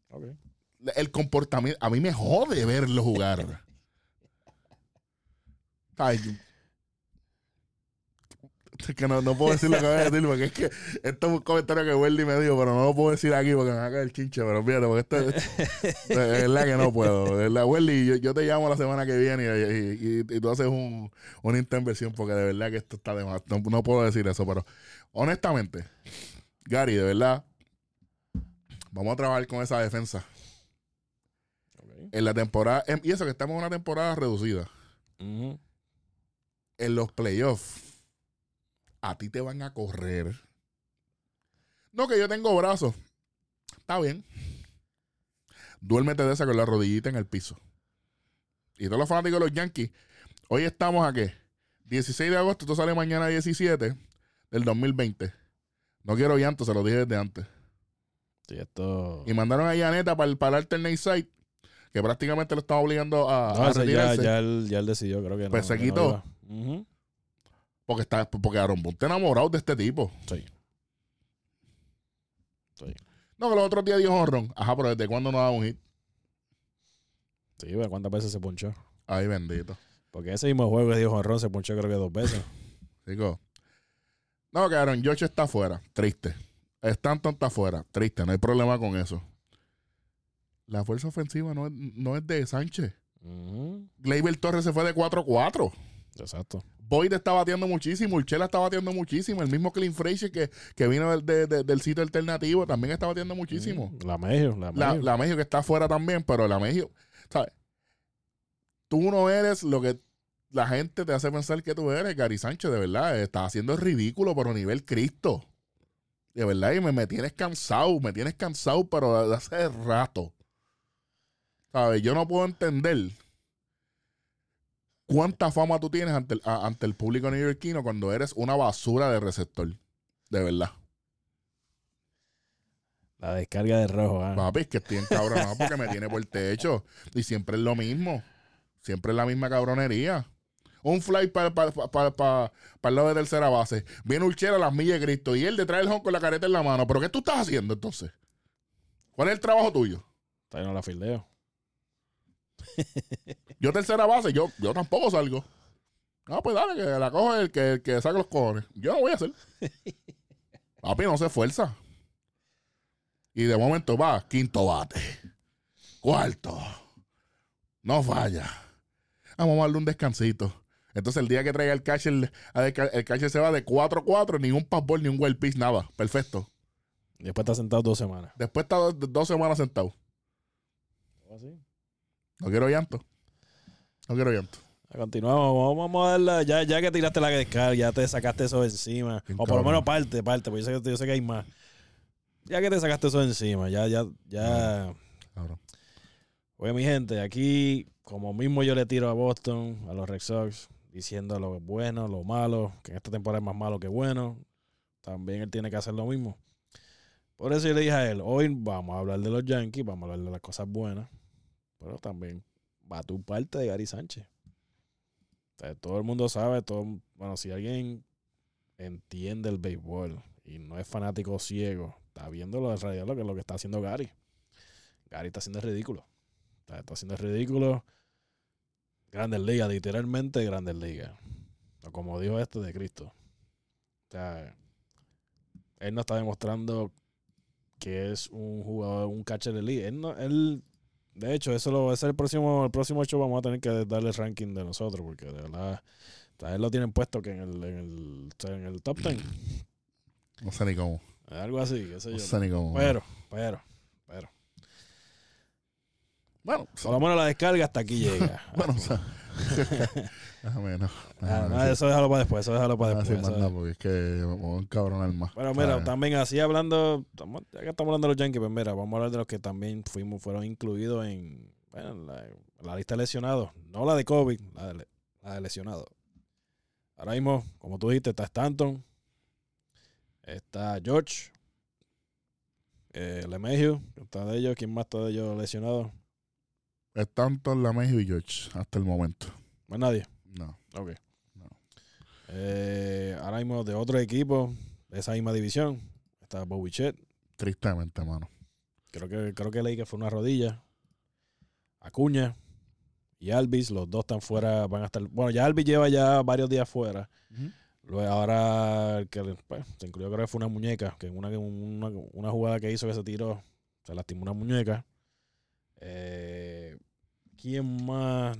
Ok. El comportamiento, a mí me jode verlo jugar. Ay, es que no, no puedo decir lo que voy a decir porque es que esto es un comentario que Wendy me dijo, pero no lo puedo decir aquí porque me va a caer el chinche, pero fíjate, porque esto, esto- de verdad que no puedo. De verdad, Wendy, yo, yo te llamo la semana que viene y, y- y- y tú haces un, una intervención porque de verdad que esto está de más. No, no puedo decir eso, pero honestamente, Gary, de verdad, vamos a trabajar con esa defensa. En la temporada, en- y eso que estamos en una temporada reducida. En los playoffs, a ti te van a correr. No que yo tengo brazos. Está bien. Duérmete de esa con la rodillita en el piso. Y todos los fanáticos de los Yankees, hoy estamos a qué? 16 de agosto, esto sale mañana 17 del 2020. No quiero llanto, se lo dije desde antes. Sí, esto. Y mandaron a Yaneta para el, para el alternate site, que prácticamente lo estaba obligando a, No, a ya, ya, él, ya él decidió, creo que no. Pues se no quitó. iba. Porque, está, porque Aaron Boone está enamorado de este tipo. Sí. Sí. No, que los otros días dio honrón. Ajá, pero ¿desde cuándo no da un hit? Sí, pero ¿cuántas veces se ponchó? Ay, bendito. Porque ese mismo juego que dio Jonrón se ponchó creo que dos veces. Chico. No, que Aaron George está afuera. Triste. Stanton está afuera. Triste. No hay problema con eso. La fuerza ofensiva no es, no es de Sánchez. Gleyber Torres se fue de 4-4. Exacto. Boyd está batiendo muchísimo. Urchela está batiendo muchísimo. El mismo Clint Frazier que, que vino del, de- de- del sitio alternativo también está batiendo muchísimo. Mm, La Mejio, la La, Mejio. la Mejio que está afuera también, pero la Mejio, ¿sabes? Tú no eres lo que la gente te hace pensar que tú eres, Gary Sánchez, de verdad. Estás haciendo el ridículo, pero a nivel Cristo. De verdad, y me, me tienes cansado, me tienes cansado, pero de hace rato. ¿Sabes? Yo no puedo entender cuánta fama tú tienes ante el, a- ante el público neoyorquino cuando eres una basura de receptor. De verdad. La descarga de rojo. ah. Papi, es que estoy encabronado porque me tiene por el techo. Y siempre es lo mismo. Siempre es la misma cabronería. Un fly para el lado de tercera base. Viene Urchera a las millas de Cristo. Y él detrás del home con la careta en la mano. ¿Pero qué tú estás haciendo entonces? ¿Cuál es el trabajo tuyo? Está no la fildeo. Yo tercera base, yo, yo tampoco salgo. No, pues dale, que la coge el que, el que saca los cojones. Yo no voy a hacer. Papi, no se esfuerza. Y de momento va, quinto bate. Cuarto. No falla. Vamos a darle un descansito. Entonces el día que traiga el catcher, el, el catcher se va de 4-4, ni un passball, ni un well pitch, nada. Perfecto. Después está sentado dos semanas. Después está dos, dos semanas sentado. Así. No quiero llanto. No quiero llanto. Continuamos, vamos, a darla. Ya, ya que tiraste la descarga, ya te sacaste eso encima. Bien o por lo menos parte, parte, porque yo sé, que- yo sé que hay más. Ya que te sacaste eso encima, ya, ya, ya. Cabrón. Oye, mi gente, aquí, como mismo yo le tiro a Boston, a los Red Sox, diciendo lo bueno, lo malo, que en esta temporada es más malo que bueno, también él tiene que hacer lo mismo. Por eso yo le dije a él, hoy vamos a hablar de los Yankees, vamos a hablar de las cosas buenas, pero también va tu parte de Gary Sánchez. Todo el mundo sabe, todo, bueno, si alguien entiende el béisbol y no es fanático ciego, está viendo lo de realidad lo que, lo que está haciendo Gary. Gary está haciendo ridículo. Está, haciendo ridículo. Grandes ligas, literalmente grandes ligas. O como dijo este de Cristo. O sea, él no está demostrando que es un jugador, un catcher de liga. Él no, él, de hecho, eso lo, ese es el próximo, el próximo show vamos a tener que darle el ranking de nosotros, porque de verdad, él lo tienen puesto que en el, en el, en el top 10. No sé ni cómo. Algo así, qué sé No yo. sé ni cómo. Pero, pero, pero. bueno, Por lo menos la descarga hasta aquí llega. Bueno, o sea, Ah, no, eso déjalo para después, eso déjalo para decir después. más nada, porque es que me voy a encabronar más. Bueno, mira, Ah, también así hablando, estamos- ya que estamos hablando de los Yankees, pues mira, vamos a hablar de los que también fuimos, fueron incluidos en, bueno, en la, lista de lesionados. No la de COVID, la de, le- la de lesionados. Ahora mismo, como tú dijiste, está Stanton, está George, eh, que está de ellos, ¿quién más está de ellos lesionado? Es tanto la Mejo y George hasta el momento. Más nadie. No. Ok. No. Eh, ahora mismo de otro equipo, de esa misma división, está Bobichet. Tristemente, mano. Creo que, creo que leí que fue una rodilla. Acuña y Alvis, los dos están fuera, van a estar. Bueno, ya Alvis lleva ya varios días fuera. Luego ahora que pues, se incluyó creo que fue una muñeca, que en una, una, una jugada que hizo que se tiró, se lastimó una muñeca. Eh, ¿Quién más?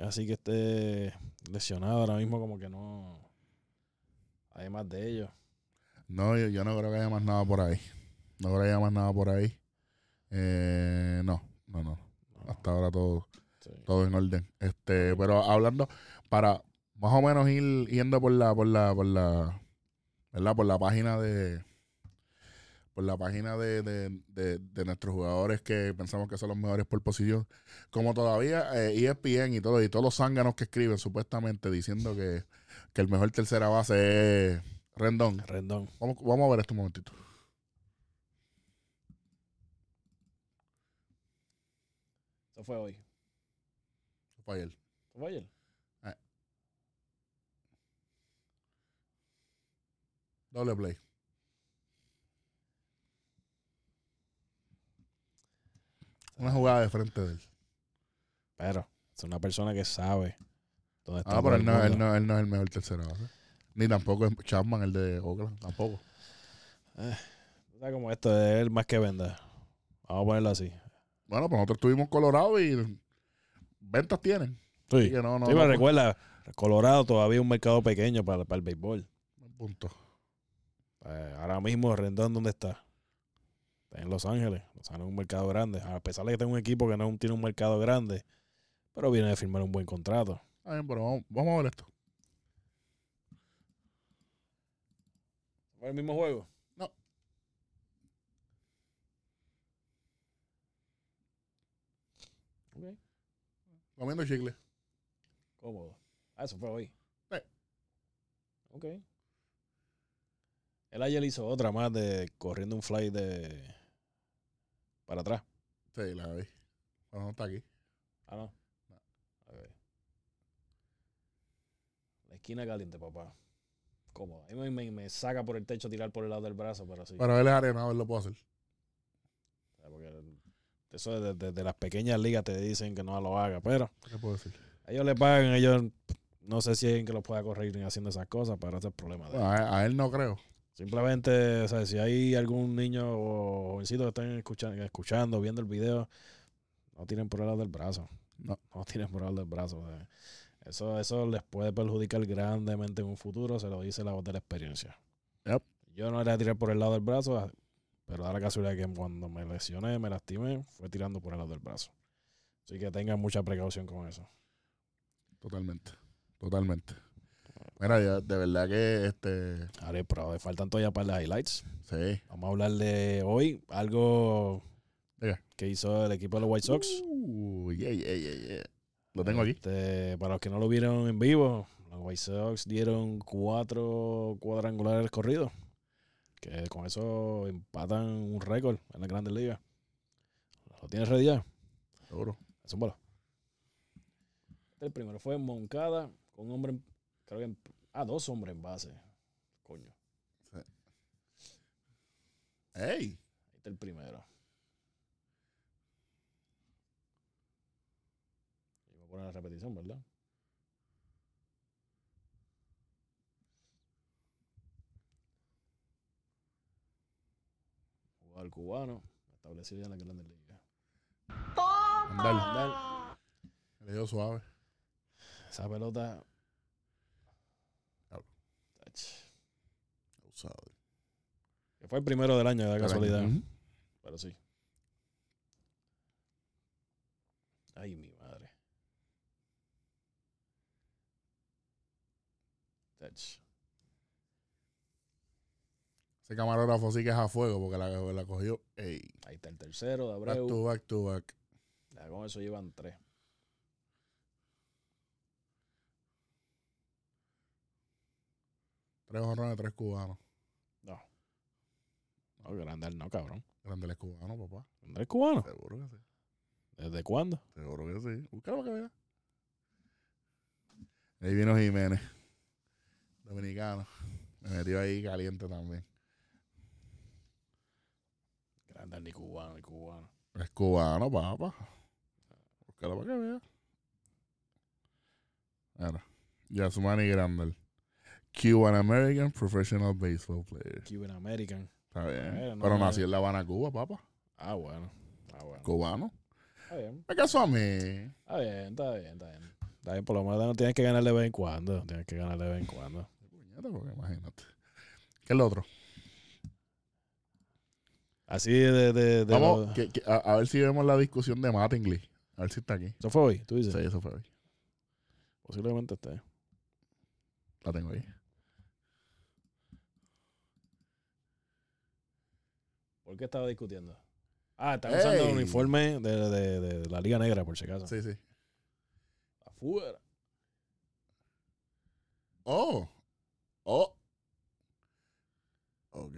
Así que esté lesionado ahora mismo, como que no. Además de ellos. No, yo, yo no creo que haya más nada por ahí. No creo que haya más nada por ahí. Eh, no, no, no. No, Hasta ahora todo, sí. todo en orden. Este, pero hablando, para más o menos ir yendo por la, por la, por la, ¿verdad? Por la página de, por la página de, de- de- de nuestros jugadores que pensamos que son los mejores por posición. Como todavía eh, ESPN y todo, y todos los zánganos que escriben supuestamente diciendo que, que el mejor tercera base es Rendón. Rendón. Vamos, vamos a ver esto un momentito. Eso fue hoy. Fue ayer. ¿Eso fue ayer? Doble play. Una jugada de frente de él. Pero es una persona que sabe dónde está. Ah, pero él no, él, no, él no es el mejor tercera base. Ni tampoco es Chapman, el de Oakland. Tampoco. O sea, como esto es él más que venda. Vamos a ponerlo así. Bueno, pues nosotros estuvimos en Colorado y ventas tienen. Sí. Así que no, no. Sí, no, pero no, Recuerda, Colorado todavía es un mercado pequeño para, para el béisbol. punto. Eh, ahora mismo Rendón, ¿dónde está? Está en Los Ángeles. Los Ángeles es un mercado grande. A pesar de que tenga un equipo que no tiene un mercado grande, pero viene de firmar un buen contrato. Bien, pero vamos, vamos a ver esto. ¿Fue el mismo juego? No. Ok. Comiendo chicle. Cómodo. Ah, eso fue hoy. Sí. Ok. Él ayer hizo otra más de corriendo un fly de para atrás. Sí, la vi. Pero no está aquí. Ah, no. Ver. La esquina caliente, papá. Cómodo. A mí me, saca por el techo tirar por el lado del brazo, pero sí. Pero él es arenado, él lo puede hacer. Porque eso desde desde las pequeñas ligas te dicen que no lo haga, pero ¿Qué puedo decir? ellos le pagan, ellos no sé si hay alguien que los pueda corregir haciendo esas cosas, pero ese es el problema de él. A él no creo. Simplemente, o sea, si hay algún niño o jovencito que estén escuchando, escuchando, viendo el video, no tienen por el lado del brazo. No. No tienen por el lado del brazo. o sea, eso, eso les puede perjudicar grandemente en un futuro, se lo dice la voz de la experiencia. Yep. Yo no era tirar por el lado del brazo, ah, pero da la casualidad que cuando me lesioné, me lastimé, fue tirando por el lado del brazo. Así que tengan mucha precaución con eso. Totalmente. Totalmente. Mira, de verdad que este. Ahora, pero faltan todavía para las highlights. Sí. Vamos a hablar de hoy, algo que hizo el equipo de los White Sox. Uh, yeah, yeah, yeah, yeah. Lo tengo aquí. Este, para los que no lo vieron en vivo, los White Sox dieron cuatro cuadrangulares corridos. Que con eso empatan un récord en la Grandes Ligas. ¿Lo tienes ready ya? Seguro. Es un. Este el primero fue Moncada con un hombre, creo que, en- ah, dos hombres en base. Coño, ¡Ey! ahí está el primero. Y voy a poner la repetición, ¿verdad? Jugador cubano, establecido ya en la Grandes Ligas. Andale. Le dio suave. Esa pelota. Diablo. Ach, Que fue el primero del año, de casualidad. Ujú. Pero sí. Ay, mi madre. Ach, Ese camarógrafo sí que es a fuego porque la, la cogió. ¡Ey! Ahí está el tercero de Back Abreu. to back to back. Ya con eso llevan tres. Tres jorrones, tres cubanos. No. Grandel no, cabrón. Grandes cubanos, papá. Grandel es cubano. Seguro que sí. ¿Desde cuándo? Seguro que sí. Búscalo para que veas. Ahí vino Jiménez. Dominicano. Me metió ahí caliente también. Grandel ni cubano, ni cubano. Es cubano, papá. Búscalo para que veas. Mira. Yasmani Grandel. Cuban American Professional Baseball Player. Cuban American. Está bien. No Pero nació en La Habana, Cuba, papá. Ah, bueno. Ah, bueno. Cubano. Está bien. Me casó a mí. Está bien, está bien, está bien. Está bien, por lo menos no tienes que ganar de vez en cuando. Tienes que ganar de vez en cuando. Porque imagínate. ¿Qué es lo otro? Así de... de, de Vamos, lo- que- que- a, a ver si vemos la discusión de Mattingly. A ver si está aquí. Eso fue hoy, tú dices. Sí, eso fue hoy. Posiblemente esté. La tengo ahí. ¿Por qué estaba discutiendo? Ah, están usando el uniforme de, de- de la Liga Negra, por si acaso. Sí, sí. Afuera. Oh. Oh. Ok.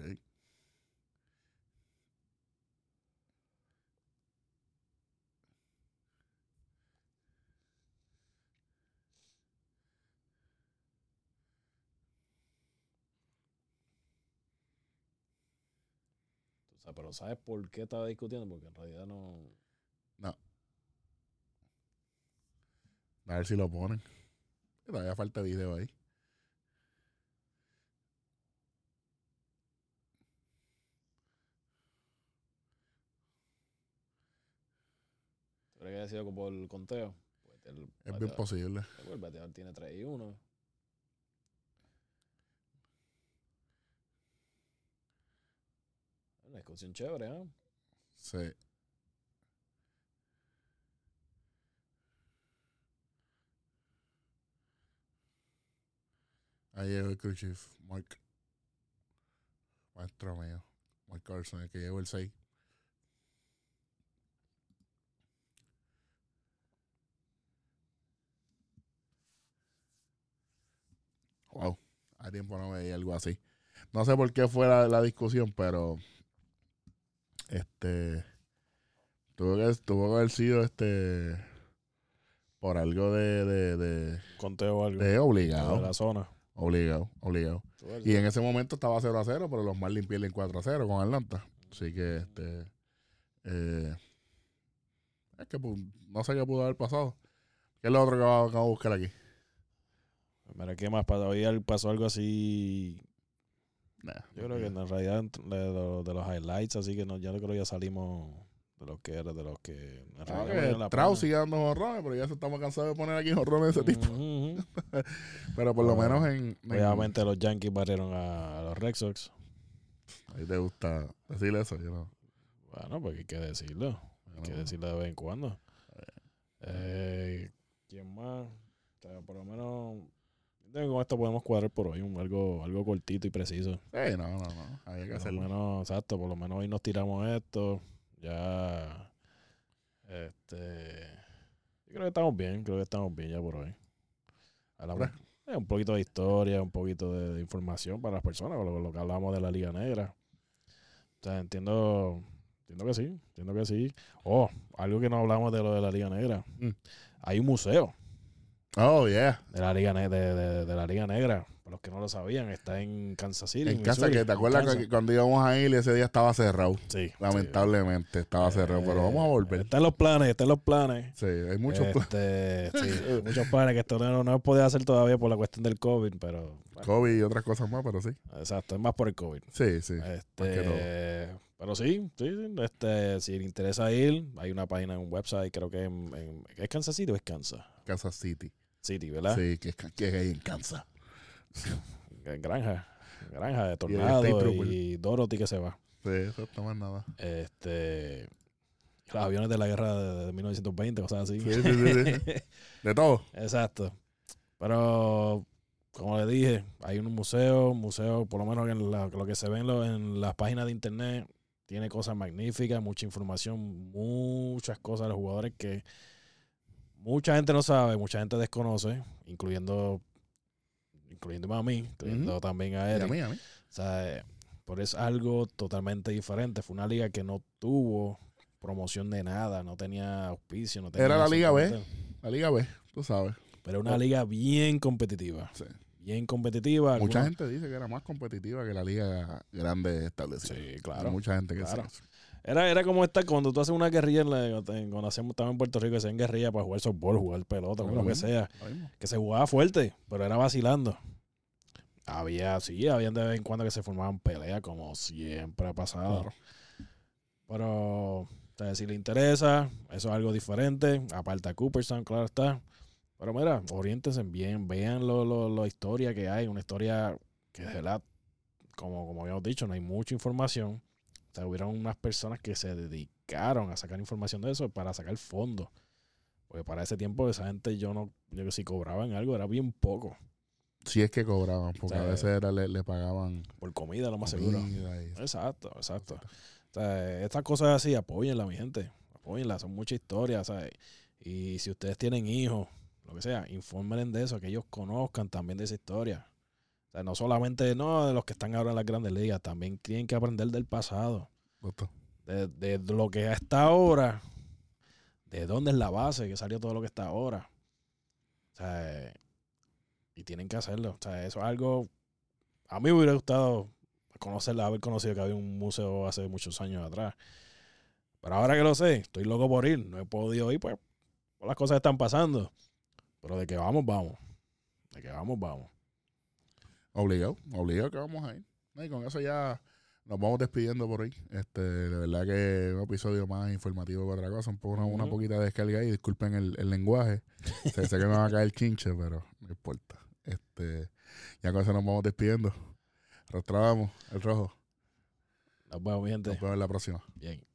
Pero ¿sabes por qué estaba discutiendo? Porque en realidad no... A ver si lo ponen. Todavía falta video ahí. ¿Tú crees que haya sido por el conteo? Pues el Es bien posible. el bateador tiene 3 y 1. Una discusión chévere, ¿eh? Sí. Ahí llegó el crew chief, Mark. Maestro mío. Mark Carson, el que llevó el 6. Wow. Hace tiempo no veía algo así. No sé por qué fue la, la discusión, pero este tuvo que, tuvo que haber sido este por algo de, de, de, Conteo o algo. de de obligado. la zona. Obligado, obligado. Y en ese momento estaba 0 a 0, pero los Marlins pierden 4 a 0 con Atlanta. Así que este eh, es que pues, no sé qué pudo haber pasado. ¿Qué es lo otro que vamos a buscar aquí? Mira, ¿qué más? Hoy pasó algo así. Nah, Yo creo que en realidad de, lo- de los highlights, así que no, yo creo que ya salimos de los que era, de los que. en Ah, realidad pena. sigue dando jorrones, pero ya se estamos cansados de poner aquí jorrones de ese tipo. Pero por lo menos en, en- Obviamente los Yankees barrieron a, a los Red Sox. Ahí te gusta decir eso, yo no. Bueno, pues hay que decirlo. Hay que decirlo de vez en cuando. Eh, ¿Quién más? O sea, por lo menos. Que Con esto podemos cuadrar por hoy, un, algo, algo cortito y preciso. Sí, no, no, no. Había que Por lo hacerlo. menos, exacto, por lo menos hoy nos tiramos esto. Ya. Este. Yo creo que estamos bien, creo que estamos bien ya por hoy. Hablamos, eh, un poquito de historia, un poquito de, de información para las personas, con lo, lo que hablamos de la Liga Negra. O sea, entiendo, entiendo que sí, entiendo que sí. Oh, algo que no hablamos de lo de la Liga Negra. Mm. Hay un museo Oh, yeah. de la Liga, Ne- de, de- de la Liga Negra. Para los que no lo sabían, está en Kansas City. En Missouri, que te acuerdas Kansas. que cuando íbamos a ir ese día estaba cerrado. Sí. sí. Lamentablemente estaba cerrado, pero vamos a volver. Está en los planes, está en los planes. Sí, hay muchos planes. Este, sí, muchos planes que esto no, no he podido hacer todavía por la cuestión del COVID, pero bueno, COVID y otras cosas más, pero sí. exacto, es más por el COVID. Sí, sí. Este, pero sí, sí, sí, este, si le interesa ir, hay una página un website, creo que en, en- ¿es Kansas City o es Kansas Kansas City. City, ¿verdad? Sí, que es, que ahí en Kansas. Granja, Granja de Tornado Trooper. y Dorothy que se va. Sí, eso más nada. Este, los aviones de la guerra de, de 1920, cosas así. Sí, sí, sí, sí. De todo. Exacto. Pero, como le dije, hay un museo, museo, por lo menos en la- lo que se ve en, lo- en las páginas de internet, tiene cosas magníficas, mucha información, muchas cosas de los jugadores que mucha gente no sabe, mucha gente desconoce, incluyendo incluyéndome a mí, incluyendo también a Eric. a mí, a mí. O sea, por eso es algo totalmente diferente. Fue una liga que no tuvo promoción de nada, no tenía auspicio, no tenía Era la Liga B. La Liga B, tú sabes. Pero una liga bien competitiva. Sí. Bien competitiva. Mucha gente dice que era más competitiva que la Liga grande establecida. Sí, Hay claro. mucha gente que claro. sí. Era, era como estar cuando tú haces una guerrilla, en la, en- cuando hacíamos, estaba en Puerto Rico, hacían guerrilla para jugar softball, jugar pelota, Lo lo que sea. Que se jugaba fuerte, pero era vacilando. Había, sí, habían de vez en cuando que se formaban peleas, como siempre ha pasado. Claro. Pero, o sea, si le interesa, eso es algo diferente. Aparte a Cooperstown, claro está. Pero mira, oriéntense bien, vean lo, lo- la historia que hay, una historia que de verdad, como, como habíamos dicho, no hay mucha información. Sea, hubieron unas personas que se dedicaron a sacar información de eso para sacar fondos. Porque para ese tiempo esa gente yo no, yo que si cobraban algo era bien poco. Si es que cobraban, porque O sea, a veces era- le, le pagaban Por comida, lo más seguro. y- Exacto, exacto. O O sea, estas cosas así, apóyenla, mi gente. Apóyenla, son muchas historias, ¿sabes? Y si ustedes tienen hijos, lo que sea, infórmenles de eso, que ellos conozcan también de esa historia. O sea, no solamente no de los que están ahora en las grandes ligas, también tienen que aprender del pasado. De, de lo que está ahora, de dónde es la base que salió todo lo que está ahora. O sea, y tienen que hacerlo. O sea, eso es algo. A mí me hubiera gustado conocerla, haber conocido que había un museo hace muchos años atrás. Pero ahora que lo sé, estoy loco por ir. No he podido ir, pues, las cosas están pasando. Pero de que vamos, vamos. De que vamos, vamos. Obligado, obligado que vamos a ir. Y con eso ya nos vamos despidiendo por hoy. Este, de verdad que un episodio más informativo que otra cosa. Un poco, una, poquita de descarga ahí. Disculpen el, el lenguaje. sé, sé que me va a caer chinche, pero no importa. Este, ya con eso nos vamos despidiendo. Rostrábamos el rojo. Nos vemos, mi gente. Nos vemos en la próxima. Bien.